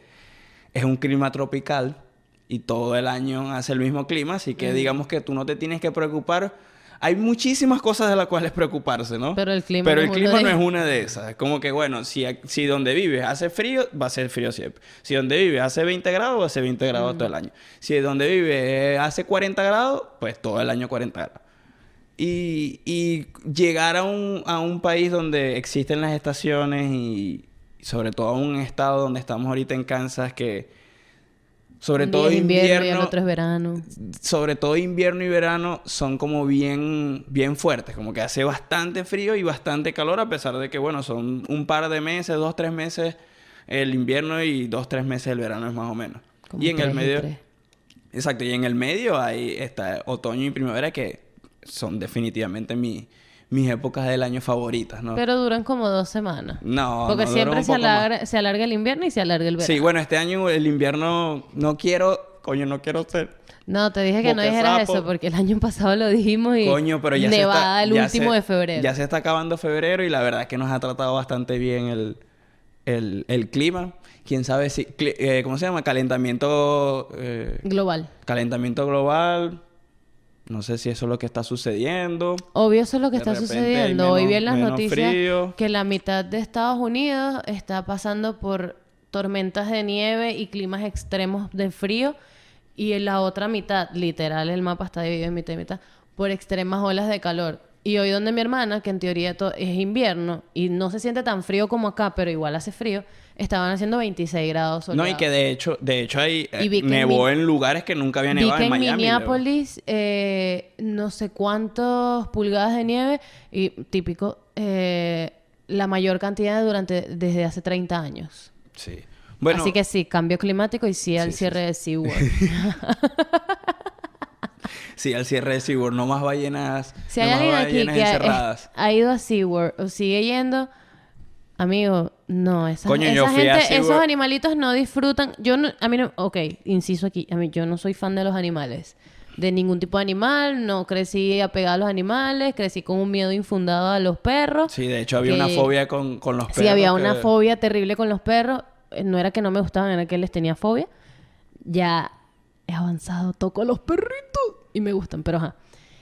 es un clima tropical y todo el año hace el mismo clima, así que digamos que tú no te tienes que preocupar. Hay muchísimas cosas de las cuales preocuparse, ¿no? Pero el clima Pero no el es clima una no de es una de esas. Es como que, bueno, si, si donde vives hace frío, va a ser frío siempre. Si donde vives hace 20 grados, va a ser 20 grados todo el año. Si donde vives hace 40 grados, pues todo el año 40 grados. Y, y llegar a un, a un país donde existen las estaciones y sobre todo a un estado donde estamos ahorita en Kansas que sobre Un día todo es invierno, y el invierno, otro es verano. sobre todo invierno y verano son como bien bien fuertes, como que hace bastante frío y bastante calor a pesar de que bueno, son un par de meses, dos, tres meses el invierno y dos, tres meses el verano es más o menos. Como y en el tres medio tres. Exacto, y en el medio hay está otoño y primavera que son definitivamente mi- mis épocas del año favoritas, ¿no? Pero duran como dos semanas. no, Porque no, siempre se más. alarga, se alarga el invierno y se alarga el verano. Sí, bueno, este año el invierno no quiero, coño, no quiero ser No, te dije que no dijeras sapo. eso porque el año pasado lo dijimos y Coño, pero ya nevada se está, el ya último se- de febrero. Ya se está acabando febrero y la verdad es que nos ha tratado bastante bien el, el, el clima. Quién sabe si... eh, ¿Cómo se llama? Calentamiento... eh, Global. calentamiento global. No sé si eso es lo que está sucediendo. Obvio, eso es lo que De está sucediendo. Hoy vi en las noticias frío. que la mitad de Estados Unidos está pasando por tormentas de nieve y climas extremos de frío. Y en la otra mitad, literal, el mapa está dividido en mitad y mitad, por extremas olas de calor. Y hoy donde mi hermana, que en teoría es invierno y no se siente tan frío como acá, pero igual hace frío, estaban haciendo 26 grados No, y soleados. que de hecho, de hecho hay eh, vi en nevó en lugares que nunca había Vi nevado que en en Miami. Minneapolis eh, no sé cuántos pulgadas de nieve y típico eh, la mayor cantidad durante desde hace 30 años. Sí. Bueno, Así que sí, cambio climático y sí al Sí, sí, cierre de SeaWorld. [laughs] sí, al cierre de SeaWorld, no más ballenas, si no hay más alguien aquí ballenas que encerradas. ha ido a SeaWorld o sigue yendo, amigo, no, esa, Coño, yo esa fui a gente, esos SeaWorld. animalitos no disfrutan. Yo no, a mí no, ok, inciso aquí, a mí yo no soy fan de los animales. De ningún tipo de animal, no crecí apegada a los animales, crecí con un miedo infundado a los perros. Sí, de hecho había una que- fobia con, con los perros. Sí, había una fobia terrible con los perros. Eh, No era que no me gustaban, era que les tenía fobia. ya he avanzado, toco a los perritos y me gustan, pero ajá.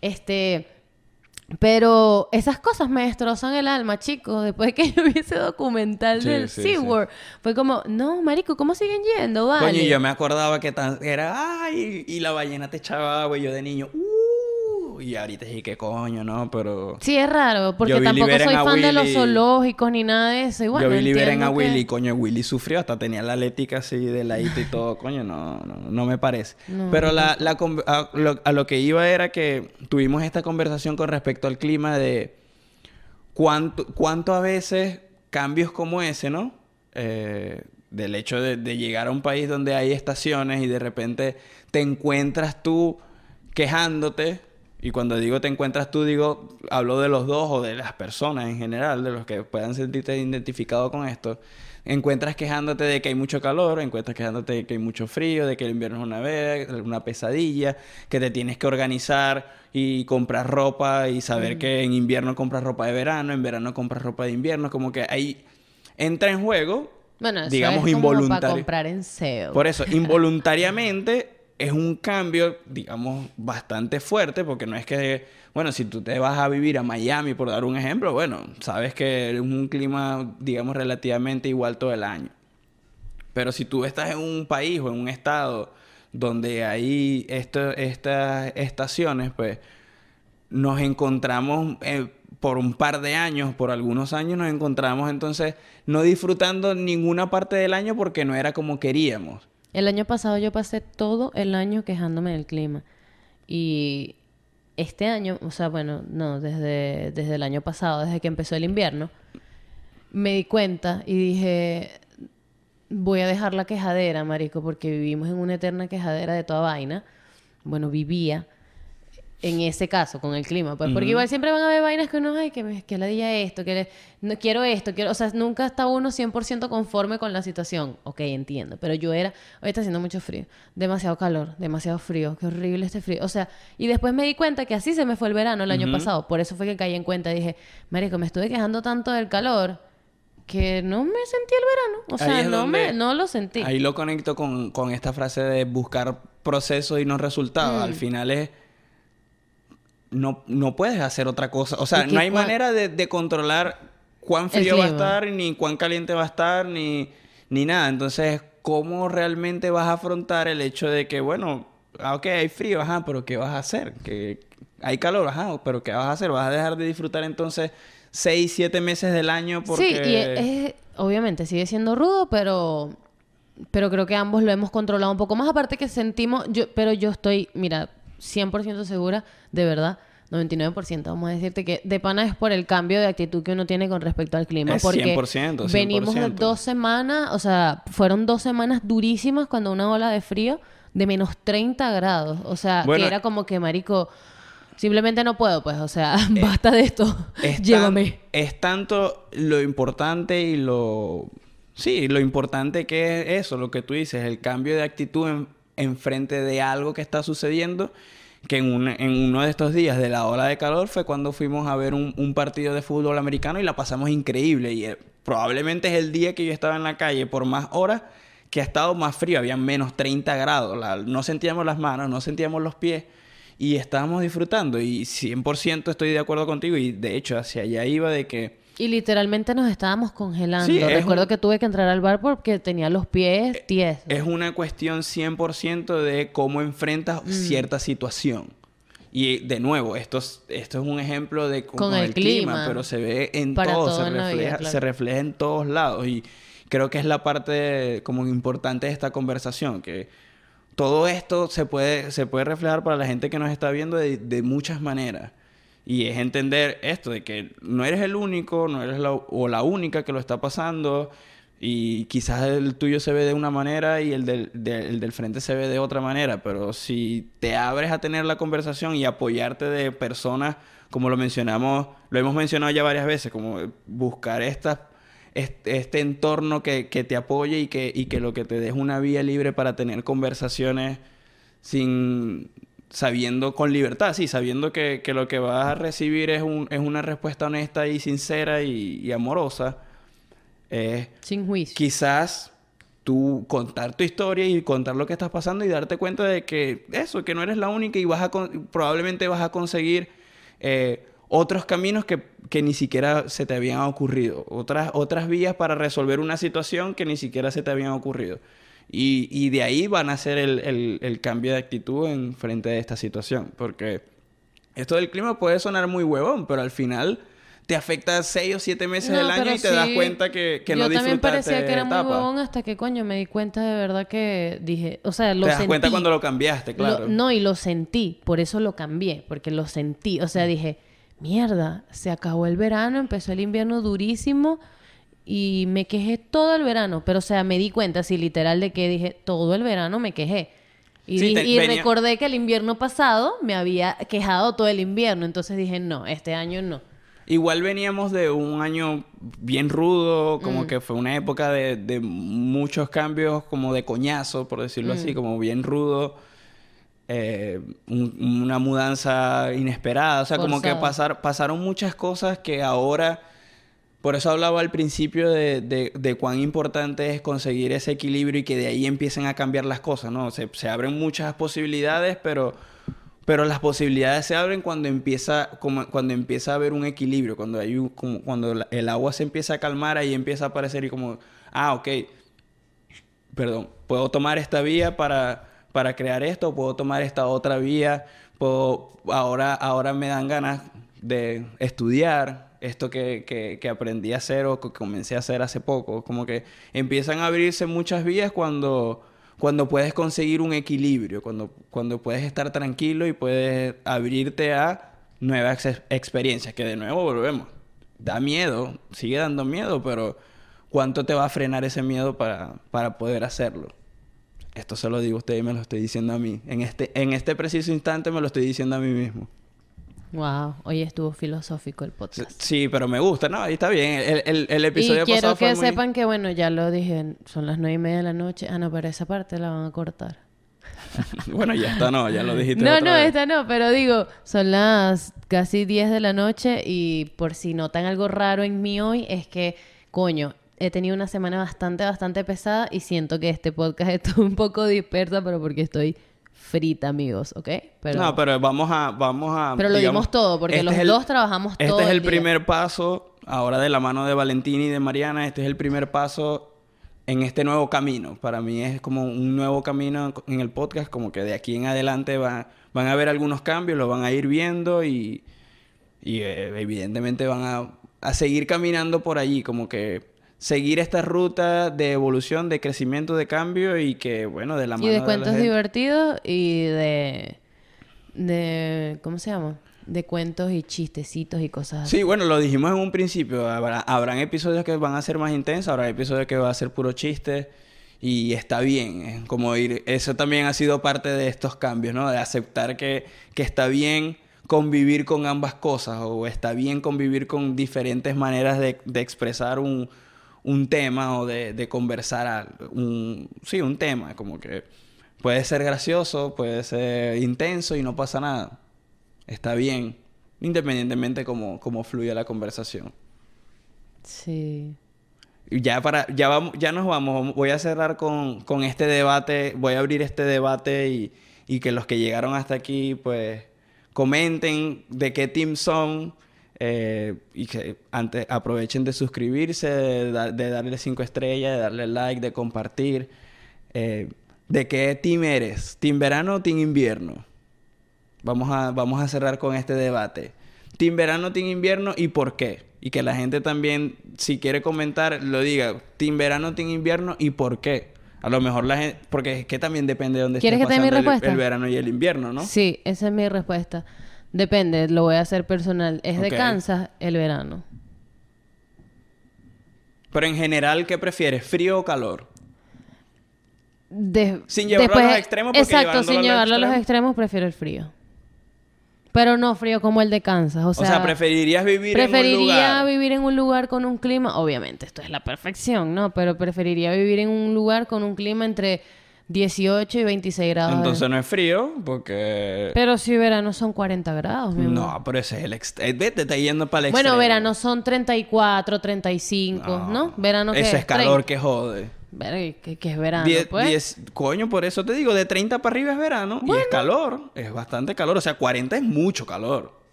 Este, pero esas cosas me destrozan el alma, chicos. Después de que [laughs] yo vi ese documental Sí, del sí, SeaWorld, fue como, no, marico, ¿cómo siguen yendo? Vale. Coño, y yo me acordaba que tan- era, ay, y la ballena te echaba agua, y yo de niño, uh, y ahorita sí, que coño, ¿no? Pero Sí, es raro, porque tampoco soy fan de los zoológicos ni nada de eso. Bueno, yo vi liberen a que- Willy, y coño, Willy sufrió, hasta tenía la letica así de ladito y todo, coño, no, no, no me parece. No, Pero no la, la con- a, lo, a lo que iba era que tuvimos esta conversación con respecto al clima de cuánto, cuánto a veces cambios como ese, ¿no? Eh, del hecho de, de llegar a un país donde hay estaciones y de repente te encuentras tú quejándote. Y cuando digo te encuentras tú, digo, hablo de los dos o de las personas en general, de los que puedan sentirte identificado con esto. Encuentras quejándote de que hay mucho calor, encuentras quejándote de que hay mucho frío, de que el invierno es una, ve- una pesadilla, que te tienes que organizar y comprar ropa y saber que en invierno compras ropa de verano, en verano compras ropa de invierno, como que ahí entra en juego, Bueno, eso digamos, es como involuntario. para comprar en SEO. Por eso, [laughs] involuntariamente es un cambio, digamos, bastante fuerte, porque no es que, bueno, si tú te vas a vivir a Miami, por dar un ejemplo, bueno, sabes que es un clima, digamos, relativamente igual todo el año. Pero si tú estás en un país o en un estado donde hay esto- estas estaciones, pues nos encontramos eh, por un par de años, por algunos años, nos encontramos entonces no disfrutando ninguna parte del año porque no era como queríamos. El año pasado yo pasé todo el año quejándome del clima. Y este año, o sea, bueno, no, desde, desde el año pasado, desde que empezó el invierno, me di cuenta y dije, voy a dejar la quejadera, marico, porque vivimos en una eterna quejadera de toda vaina. Bueno, vivía en ese caso con el clima, pues porque igual siempre van a haber vainas que uno, ay, que, me, que la diga esto, que le- no quiero esto, quiero, o sea, nunca está uno 100% conforme con la situación. Ok, entiendo, pero yo era, hoy está haciendo mucho frío, demasiado calor, demasiado frío, qué horrible este frío. O sea, y después me di cuenta que así se me fue el verano el año pasado, por eso fue que caí en cuenta, dije, marico, me estuve quejando tanto del calor que no me sentí el verano, o sea, no me no lo sentí. Ahí lo conecto con, con esta frase de buscar procesos y no resultados. Mm. Al final es... No, no puedes hacer otra cosa. O sea, no hay manera de, de controlar cuán frío va a estar, ni cuán caliente va a estar, ni, ni nada. Entonces, ¿cómo realmente vas a afrontar el hecho de que, bueno, ah, ok, hay frío, ajá, pero ¿qué vas a hacer? Que hay calor, ajá, pero ¿qué vas a hacer? ¿Vas a dejar de disfrutar entonces seis, siete meses del año porque... Sí, y es, es- obviamente sigue siendo rudo, pero pero creo que ambos lo hemos controlado un poco más. Aparte que sentimos, yo, pero yo estoy, mira, 100% segura, de verdad, 99%, vamos a decirte que de pana es por el cambio de actitud que uno tiene con respecto al clima. Es porque 100%, venimos de 100%. dos semanas, o sea, fueron dos semanas durísimas cuando una ola de frío de menos 30 grados. O sea, Bueno, que era como que, marico, simplemente no puedo, pues, o sea, [laughs] basta de esto, es, tan- llévame. es tanto lo importante y lo... Sí, lo importante que es eso, lo que tú dices, el cambio de actitud en, en frente de algo que está sucediendo, que en, un- en uno de estos días de la ola de calor fue cuando fuimos a ver un, partido de fútbol americano y la pasamos increíble. Y eh, probablemente es el día que yo estaba en la calle por más horas que ha estado más frío, había menos 30 grados, no sentíamos las manos, no sentíamos los pies y estábamos disfrutando. Y 100% estoy de acuerdo contigo. Y de hecho hacia allá iba de que Y literalmente nos estábamos congelando. Sí, es Recuerdo un- que tuve que entrar al bar porque tenía los pies tiesos. es una cuestión 100% de cómo enfrentas Mm. cierta situación. Y de nuevo, esto es, esto es un ejemplo de Con con el el, clima, clima. pero se ve en todo, todo se, en la vida, refleja, claro. se refleja en todos lados. Y creo que es la parte como importante de esta conversación, que todo esto se puede, se puede reflejar para la gente que nos está viendo de, de muchas maneras. Y es entender esto, de que no eres el único, no eres la, o la única que lo está pasando. Y quizás el tuyo se ve de una manera y el del, de- el del frente se ve de otra manera. Pero si te abres a tener la conversación y apoyarte de personas, como lo mencionamos, lo hemos mencionado ya varias veces, como buscar estas este, este entorno que, que te apoye y que, y que lo que te deje una vía libre para tener conversaciones sin sabiendo con libertad, sí, sabiendo que, que lo que vas a recibir es, un, es una respuesta honesta y sincera y, y amorosa. Eh, Sin juicio. quizás tú contar tu historia y contar lo que estás pasando y darte cuenta de que eso, que no eres la única y vas a con- probablemente vas a conseguir eh, otros caminos que, que ni siquiera se te habían ocurrido, otras, otras vías para resolver una situación que ni siquiera se te habían ocurrido. Y, y de ahí van a ser el, el- el cambio de actitud en frente a esta situación, porque esto del clima puede sonar muy huevón, pero al final te afecta seis o siete meses No, del año y te das sí. cuenta que, que Yo no también disfrutaste parecía que era muy huevón hasta que, coño, me di cuenta de verdad que dije... O sea, lo Te das sentí. cuenta cuando lo cambiaste, Lo- claro. no, y lo sentí. Por eso lo cambié. Porque lo sentí. O sea, dije... Mierda, se acabó el verano, empezó el invierno durísimo y me quejé todo el verano. Pero, o sea, me di cuenta, así literal, de que dije, todo el verano me quejé. Y, Sí, di- te- y venía- recordé que el invierno pasado me había quejado todo el invierno. Entonces dije, no, este año no. Igual veníamos de un año bien rudo, Mm. como que fue una época de, de muchos cambios, como de coñazo, por decirlo Mm. así, como bien rudo. Eh, un- una mudanza inesperada, o sea, como que pasar, pasaron muchas cosas que ahora, por eso hablaba al principio de, de- cuán importante es conseguir ese equilibrio y que de ahí empiecen a cambiar las cosas, ¿no? Se, se abren muchas posibilidades, pero, pero las posibilidades se abren cuando empieza, como, cuando empieza a haber un equilibrio, cuando, hay un- como, cuando el agua se empieza a calmar, ahí empieza a aparecer y como, ah, ok, perdón, puedo tomar esta vía para, para crear esto, puedo tomar esta otra vía, puedo, ahora, ahora me dan ganas de estudiar esto que, que, que aprendí a hacer o que comencé a hacer hace poco. Como que empiezan a abrirse muchas vías cuando, cuando puedes conseguir un equilibrio, cuando, cuando puedes estar tranquilo y puedes abrirte a nuevas ex- experiencias, que de nuevo volvemos. Da miedo, sigue dando miedo, pero ¿cuánto te va a frenar ese miedo para, para poder hacerlo? Esto se lo digo a usted y me lo estoy diciendo a mí. En este, en este preciso instante me lo estoy diciendo a mí mismo. Wow, hoy estuvo filosófico el podcast. Sí, pero me gusta, ¿no? Ahí está bien. El, el, el Y episodio quiero pasado fue que muy- sepan que, bueno, ya lo dije, son las nueve y media de la noche. Ah, no, pero esa parte la van a cortar. [laughs] bueno, ya está, no, ya lo dijiste. No, otra no, vez. esta no, pero digo, son las casi 10 de la noche y por si notan algo raro en mí hoy, es que, coño, he tenido una semana bastante, bastante pesada y siento que este podcast [laughs] está un poco dispersa, pero porque estoy frita, amigos, ¿ok? Pero, No, pero vamos a... Vamos a pero lo digamos, dimos todo, porque este los el- dos trabajamos todo Este es el primer paso, ahora de la mano de Valentín y de Mariana, este es el primer paso en este nuevo camino. Para mí es como un nuevo camino en el podcast, como que de aquí en adelante va- van a haber algunos cambios, los van a ir viendo y, y, eh, evidentemente van a, a seguir caminando por allí, como que seguir esta ruta de evolución, de crecimiento, de cambio y que, bueno, de la mano Y de cuentos divertidos y de... de ¿Cómo se llama? De cuentos y chistecitos y cosas así. Sí, bueno, lo dijimos en un principio. Habrá, habrán episodios que van a ser más intensos, habrá episodios que van a ser puro chiste. Y está bien, como ir... Eso también ha sido parte de estos cambios, ¿no? De aceptar que, que está bien convivir con ambas cosas o está bien convivir con diferentes maneras de, de expresar un, un tema o de, de conversar al- un, sí, un tema. Como que puede ser gracioso, puede ser intenso y no pasa nada. Está bien, independientemente cómo, cómo fluya la conversación. Sí. Ya para, ya vamos, ya nos vamos. Voy a cerrar con, con este debate. Voy a abrir este debate y, y que los que llegaron hasta aquí, pues, comenten de qué team son. Eh, y que antes aprovechen de suscribirse, de, da- de darle cinco estrellas, de darle like, de compartir. Eh, ¿De qué team eres? ¿Team verano o team invierno? Vamos a, vamos a cerrar con este debate. Team verano, team invierno y por qué. Y que la gente también, si quiere comentar, lo diga. Team verano, team invierno y por qué. A lo mejor la gente... Porque es que también depende de dónde ¿Quieres estés que te dé mi pasando el- respuesta? el, verano y el invierno, ¿no? Sí, esa es mi respuesta. Depende, lo voy a hacer personal. Es de. Kansas el verano. Pero en general, ¿qué prefieres? ¿Frío o calor? De- Sin llevarlo a los extremos, porque Exacto, sin a los llevarlo a los extremos- prefiero el frío. Pero no frío como el de Kansas. O O sea, sea, ¿preferirías vivir en un preferiría lugar? vivir en un lugar con un clima, obviamente esto es la perfección, ¿no? Pero preferiría vivir en un lugar con un clima entre 18 y 26 grados. Entonces no es frío, porque... Pero si verano son 40 grados, mi amor. No, pero ese es el extremo. Vete, está yendo para el Bueno, extremo. verano son 34, 35, ¿no? Verano que Eso es calor 30. que jode. Verga, que, que es verano, Diez- pues. diez- coño, por eso te digo, de 30 para arriba es verano y es calor, es bastante calor, o sea, 40 es mucho calor.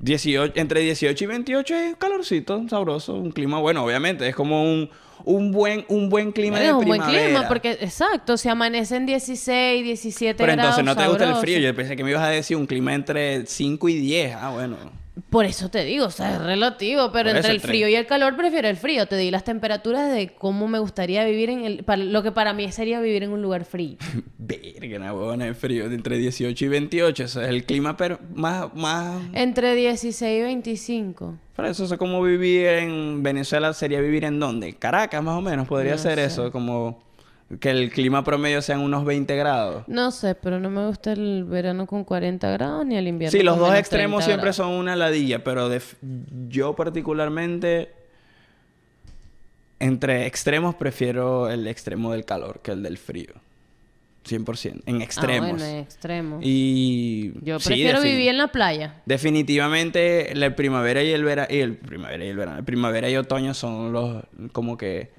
18, entre 18 y 28 es calorcito, sabroso, un clima bueno, obviamente, es como un, un buen un buen clima Verga, de un buen clima, porque, exacto, si amanecen 16, 17 Pero grados. entonces no te gusta el sabroso. frío, yo pensé que me ibas a decir un clima entre 5 y 10. Ah, bueno. Por eso te digo, o sea, es relativo, pero Por entre el frío y el calor prefiero el frío. Te di las temperaturas de cómo me gustaría vivir en el... para- lo que para mí sería vivir en un lugar frío. [laughs] Verga, una huevona de frío, de entre 18 y 28, ese es el clima pero más más Entre 16 y 25. Por eso es como vivir en Venezuela sería vivir en dónde? Caracas más o menos, podría No ser sé. eso, como que el clima promedio sean unos 20 grados. No sé, pero no me gusta el verano con 40 grados ni el invierno Sí, los con dos menos extremos 30 siempre grados. son una ladilla, pero de yo particularmente entre extremos prefiero el extremo del calor que el del frío. 100%, en Ah, extremos. bueno, en extremos. Y Yo prefiero vivir en la playa. Definitivamente la primavera y el verano y el primavera y el verano, primavera y otoño son los como que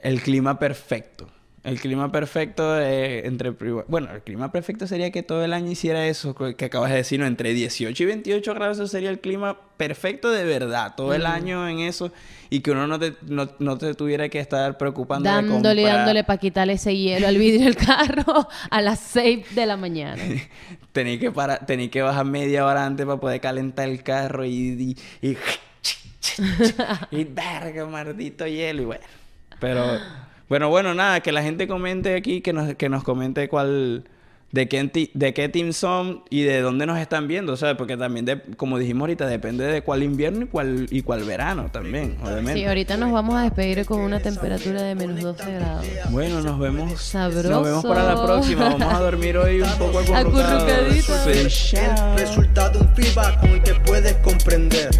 el clima perfecto. El clima perfecto eh, entre bueno, el clima perfecto sería que todo el año hiciera eso que acabas de decir, no, entre 18 y 28 grados eso sería el clima perfecto de verdad, todo el año en eso y que uno no te, no, no te tuviera que estar preocupando de Dándole y comprar- dándole para quitarle ese hielo al vidrio del carro a las 6 de la mañana. [laughs] Tenía que parar, tenía que bajar media hora antes para poder calentar el carro y... Y, y, [laughs] y verga, maldito hielo. Y bueno. Pero... Bueno, bueno, nada. Que la gente comente aquí, que nos, que nos comente cuál... De qué, de qué team son y de dónde nos están viendo, ¿sabes? Porque también, de- como dijimos ahorita, depende de cuál invierno y cuál, y cuál verano también, obviamente. Sí, ahorita nos vamos a despedir con una temperatura de menos 12 grados. Bueno, nos vemos. Sabroso. Nos vemos para la próxima. Vamos a dormir hoy un poco acurrucados. Acurrucaditos. Sí, resultado un feedback con el que puedes comprender